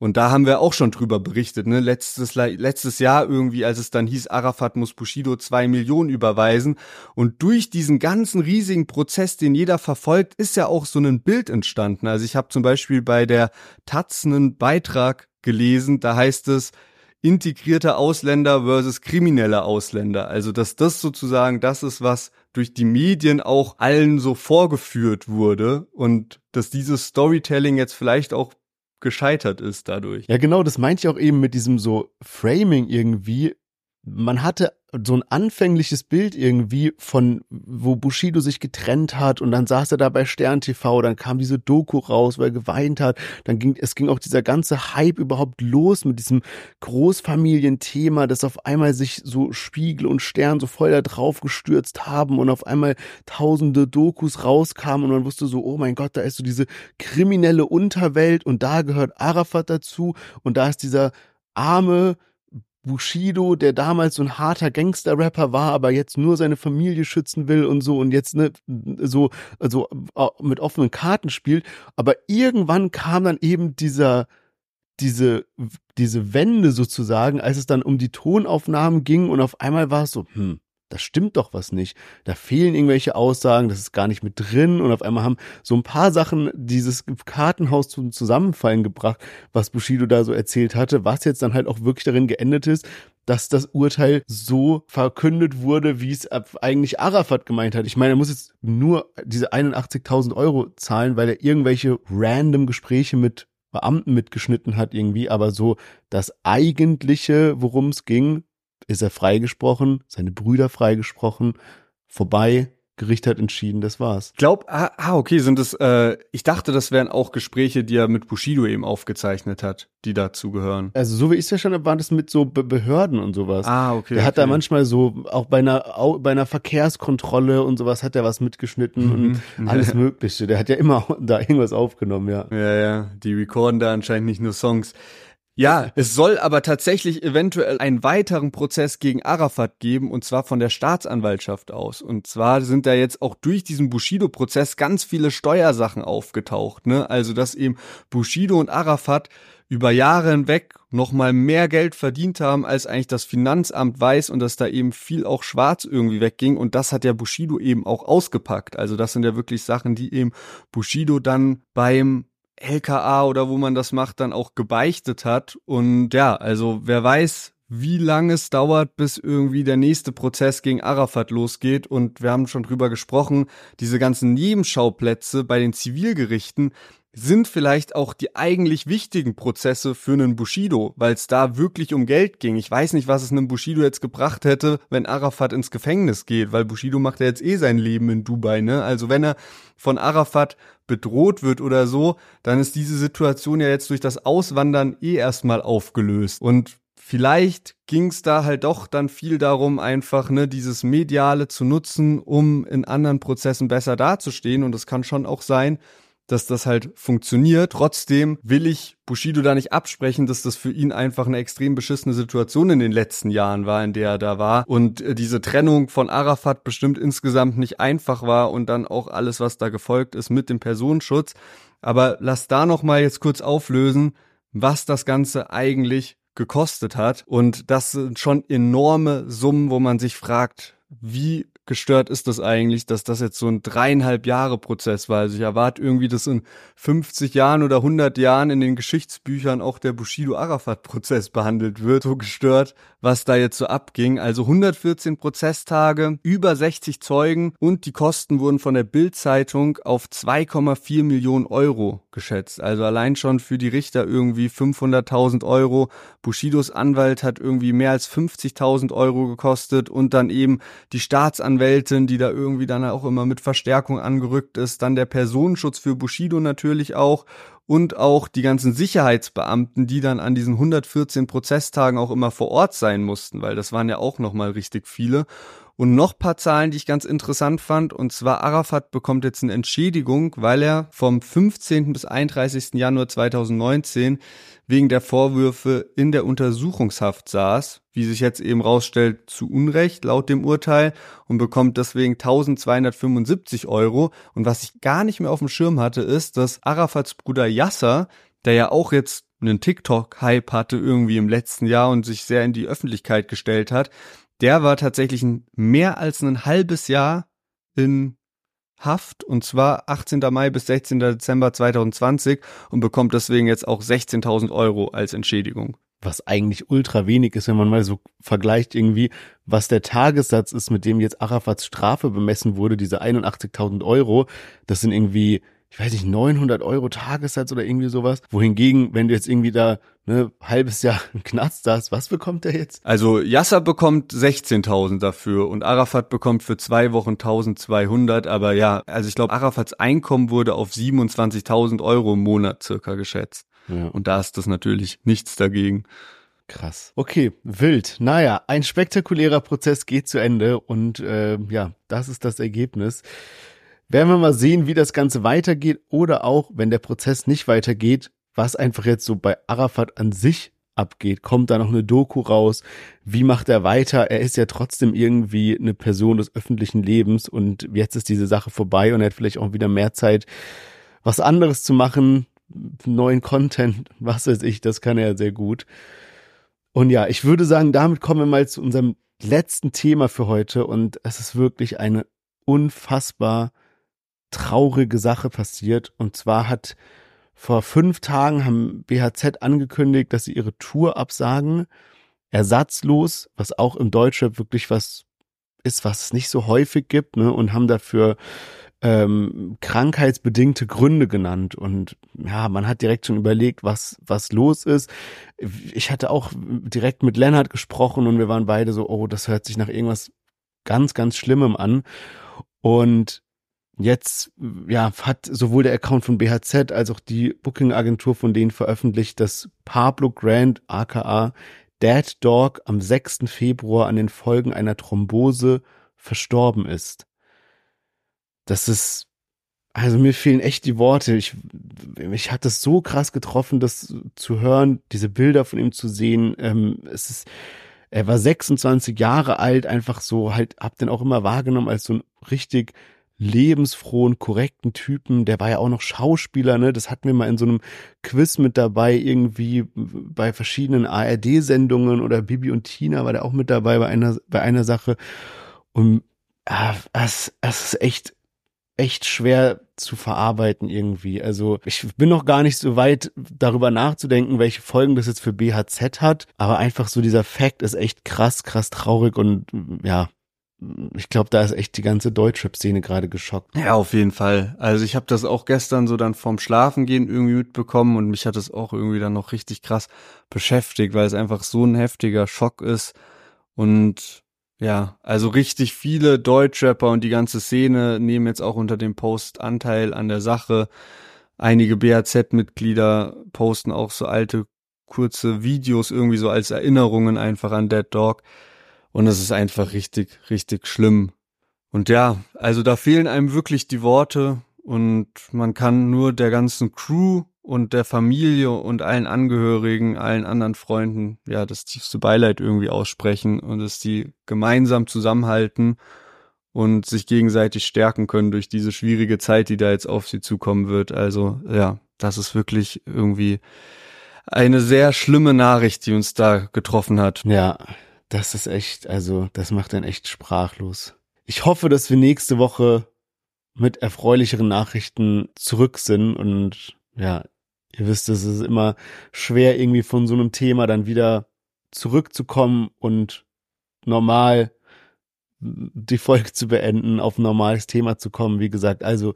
Und da haben wir auch schon drüber berichtet, ne? Letztes, letztes Jahr irgendwie, als es dann hieß, Arafat muss Bushido zwei Millionen überweisen. Und durch diesen ganzen riesigen Prozess, den jeder verfolgt, ist ja auch so ein Bild entstanden. Also ich habe zum Beispiel bei der Taz einen Beitrag gelesen, da heißt es, integrierte Ausländer versus kriminelle Ausländer. Also dass das sozusagen das ist, was durch die Medien auch allen so vorgeführt wurde und dass dieses Storytelling jetzt vielleicht auch gescheitert ist dadurch. Ja, genau, das meinte ich auch eben mit diesem so Framing irgendwie. Man hatte so ein anfängliches Bild irgendwie von, wo Bushido sich getrennt hat und dann saß er da bei Stern TV, dann kam diese Doku raus, weil er geweint hat, dann ging, es ging auch dieser ganze Hype überhaupt los mit diesem Großfamilienthema, dass auf einmal sich so Spiegel und Stern so voll da drauf gestürzt haben und auf einmal tausende Dokus rauskamen und man wusste so, oh mein Gott, da ist so diese kriminelle Unterwelt und da gehört Arafat dazu und da ist dieser arme, Bushido, der damals so ein harter Gangster-Rapper war, aber jetzt nur seine Familie schützen will und so und jetzt ne, so also mit offenen Karten spielt. Aber irgendwann kam dann eben dieser diese diese Wende sozusagen, als es dann um die Tonaufnahmen ging und auf einmal war es so, hm, das stimmt doch was nicht. Da fehlen irgendwelche Aussagen, das ist gar nicht mit drin und auf einmal haben so ein paar Sachen dieses Kartenhaus zum Zusammenfallen gebracht, was Bushido da so erzählt hatte, was jetzt dann halt auch wirklich darin geendet ist, dass das Urteil so verkündet wurde, wie es eigentlich Arafat gemeint hat. Ich meine, er muss jetzt nur diese 81.000 Euro zahlen, weil er irgendwelche random Gespräche mit Beamten mitgeschnitten hat irgendwie, aber so das eigentliche, worum es ging, ist er freigesprochen, seine Brüder freigesprochen, vorbei, Gericht hat entschieden, das war's. Glaub, ah, ah okay, sind es, äh, ich dachte, das wären auch Gespräche, die er mit Bushido eben aufgezeichnet hat, die dazu gehören. Also so wie ich es verstanden habe, waren das mit so Be Behörden und sowas. Ah, okay. Der hat okay. da manchmal so, auch bei einer, auch bei einer Verkehrskontrolle und sowas hat er was mitgeschnitten Mhm. und alles Mögliche. Der hat ja immer da irgendwas aufgenommen, ja. Ja, ja, die recorden da anscheinend nicht nur Songs. Ja, es soll aber tatsächlich eventuell einen weiteren Prozess gegen Arafat geben, und zwar von der Staatsanwaltschaft aus. Und zwar sind da jetzt auch durch diesen Bushido-Prozess ganz viele Steuersachen aufgetaucht, ne? Also, dass eben Bushido und Arafat über Jahre hinweg nochmal mehr Geld verdient haben, als eigentlich das Finanzamt weiß und dass da eben viel auch schwarz irgendwie wegging. Und das hat ja Bushido eben auch ausgepackt. Also das sind ja wirklich Sachen, die eben Bushido dann beim LKA oder wo man das macht, dann auch gebeichtet hat. Und ja, also wer weiß, wie lange es dauert, bis irgendwie der nächste Prozess gegen Arafat losgeht. Und wir haben schon drüber gesprochen, diese ganzen Nebenschauplätze bei den Zivilgerichten sind vielleicht auch die eigentlich wichtigen Prozesse für einen Bushido, weil es da wirklich um Geld ging. Ich weiß nicht, was es einem Bushido jetzt gebracht hätte, wenn Arafat ins Gefängnis geht, weil Bushido macht ja jetzt eh sein Leben in Dubai, ne? Also wenn er von Arafat bedroht wird oder so, dann ist diese Situation ja jetzt durch das Auswandern eh erstmal aufgelöst. Und vielleicht ging es da halt doch dann viel darum, einfach ne, dieses Mediale zu nutzen, um in anderen Prozessen besser dazustehen. Und es kann schon auch sein, dass das halt funktioniert. Trotzdem will ich Bushido da nicht absprechen, dass das für ihn einfach eine extrem beschissene Situation in den letzten Jahren war, in der er da war. Und äh, diese Trennung von Arafat bestimmt insgesamt nicht einfach war und dann auch alles, was da gefolgt ist mit dem Personenschutz. Aber lass da noch mal jetzt kurz auflösen, was das Ganze eigentlich gekostet hat. Und das sind schon enorme Summen, wo man sich fragt, wie gestört ist das eigentlich, dass das jetzt so ein dreieinhalb Jahre Prozess war. Also ich erwarte irgendwie, dass in 50 Jahren oder 100 Jahren in den Geschichtsbüchern auch der Bushido-Arafat-Prozess behandelt wird. So gestört, was da jetzt so abging. Also 114 Prozesstage, über 60 Zeugen und die Kosten wurden von der Bild-Zeitung auf 2,4 Millionen Euro geschätzt. Also allein schon für die Richter irgendwie 500.000 Euro. Bushidos Anwalt hat irgendwie mehr als 50.000 Euro gekostet und dann eben die Staatsanwältin, die da irgendwie dann auch immer mit Verstärkung angerückt ist, dann der Personenschutz für Bushido natürlich auch und auch die ganzen Sicherheitsbeamten, die dann an diesen 114 Prozesstagen auch immer vor Ort sein mussten, weil das waren ja auch nochmal richtig viele. Und noch paar Zahlen, die ich ganz interessant fand, und zwar Arafat bekommt jetzt eine Entschädigung, weil er vom 15. bis 31. Januar 2019 wegen der Vorwürfe in der Untersuchungshaft saß, wie sich jetzt eben rausstellt, zu Unrecht laut dem Urteil und bekommt deswegen 1275 Euro. Und was ich gar nicht mehr auf dem Schirm hatte, ist, dass Arafats Bruder Yasser, der ja auch jetzt einen TikTok-Hype hatte irgendwie im letzten Jahr und sich sehr in die Öffentlichkeit gestellt hat, der war tatsächlich mehr als ein halbes Jahr in Haft und zwar 18. Mai bis 16. Dezember 2020 und bekommt deswegen jetzt auch 16.000 Euro als Entschädigung. Was eigentlich ultra wenig ist, wenn man mal so vergleicht irgendwie, was der Tagessatz ist, mit dem jetzt Arafats Strafe bemessen wurde, diese 81.000 Euro, das sind irgendwie ich weiß nicht, 900 Euro Tagessatz oder irgendwie sowas. Wohingegen, wenn du jetzt irgendwie da ne, halbes Jahr einen Knast hast, was bekommt der jetzt? Also Yasser bekommt 16.000 dafür und Arafat bekommt für zwei Wochen 1.200. Aber ja, also ich glaube, Arafats Einkommen wurde auf 27.000 Euro im Monat circa geschätzt. Ja. Und da ist das natürlich nichts dagegen. Krass. Okay, wild. Naja, ein spektakulärer Prozess geht zu Ende und äh, ja, das ist das Ergebnis. Werden wir mal sehen, wie das Ganze weitergeht oder auch, wenn der Prozess nicht weitergeht, was einfach jetzt so bei Arafat an sich abgeht. Kommt da noch eine Doku raus? Wie macht er weiter? Er ist ja trotzdem irgendwie eine Person des öffentlichen Lebens und jetzt ist diese Sache vorbei und er hat vielleicht auch wieder mehr Zeit, was anderes zu machen, neuen Content, was weiß ich, das kann er sehr gut. Und ja, ich würde sagen, damit kommen wir mal zu unserem letzten Thema für heute und es ist wirklich eine unfassbar traurige Sache passiert. Und zwar hat vor fünf Tagen haben BHZ angekündigt, dass sie ihre Tour absagen. Ersatzlos, was auch im Deutschrap wirklich was ist, was es nicht so häufig gibt, ne, und haben dafür ähm, krankheitsbedingte Gründe genannt. Und ja, man hat direkt schon überlegt, was, was los ist. Ich hatte auch direkt mit Lennart gesprochen und wir waren beide so, oh, das hört sich nach irgendwas ganz, ganz Schlimmem an. Und Jetzt ja, hat sowohl der Account von BHZ als auch die Booking-Agentur von denen veröffentlicht, dass Pablo Grant, aka Dead Dog, am 6. Februar an den Folgen einer Thrombose verstorben ist. Das ist, also mir fehlen echt die Worte. Ich, mich hat es so krass getroffen, das zu hören, diese Bilder von ihm zu sehen. Ähm, es ist, er war 26 Jahre alt, einfach so halt, hab den auch immer wahrgenommen als so ein richtig lebensfrohen, korrekten Typen. Der war ja auch noch Schauspieler, ne? Das hatten wir mal in so einem Quiz mit dabei, irgendwie bei verschiedenen ARD-Sendungen oder Bibi und Tina war der auch mit dabei bei einer, bei einer Sache. Und ah, es, es ist echt, echt schwer zu verarbeiten irgendwie. Also ich bin noch gar nicht so weit darüber nachzudenken, welche Folgen das jetzt für BHZ hat, aber einfach so dieser Fakt ist echt krass, krass traurig und ja, ich glaube, da ist echt die ganze Deutschrap-Szene gerade geschockt. Ja, auf jeden Fall. Also ich habe das auch gestern so dann vorm Schlafengehen irgendwie mitbekommen und mich hat das auch irgendwie dann noch richtig krass beschäftigt, weil es einfach so ein heftiger Schock ist. Und ja, also richtig viele Deutschrapper und die ganze Szene nehmen jetzt auch unter dem Post Anteil an der Sache. Einige BAZ-Mitglieder posten auch so alte kurze Videos irgendwie so als Erinnerungen einfach an Dead Dog. Und es ist einfach richtig, richtig schlimm. Und ja, also da fehlen einem wirklich die Worte und man kann nur der ganzen Crew und der Familie und allen Angehörigen, allen anderen Freunden, ja, das tiefste Beileid irgendwie aussprechen und dass die gemeinsam zusammenhalten und sich gegenseitig stärken können durch diese schwierige Zeit, die da jetzt auf sie zukommen wird. Also ja, das ist wirklich irgendwie eine sehr schlimme Nachricht, die uns da getroffen hat. Ja, das ist echt, also das macht einen echt sprachlos. Ich hoffe, dass wir nächste Woche mit erfreulicheren Nachrichten zurück sind und ja, ihr wisst, es ist immer schwer irgendwie von so einem Thema dann wieder zurückzukommen und normal die Folge zu beenden, auf ein normales Thema zu kommen. Wie gesagt, also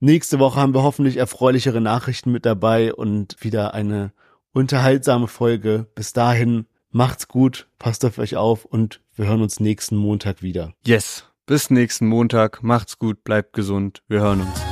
nächste Woche haben wir hoffentlich erfreulichere Nachrichten mit dabei und wieder eine unterhaltsame Folge. Bis dahin Macht's gut, passt auf euch auf und wir hören uns nächsten Montag wieder. Yes. Bis nächsten Montag. Macht's gut, bleibt gesund. Wir hören uns.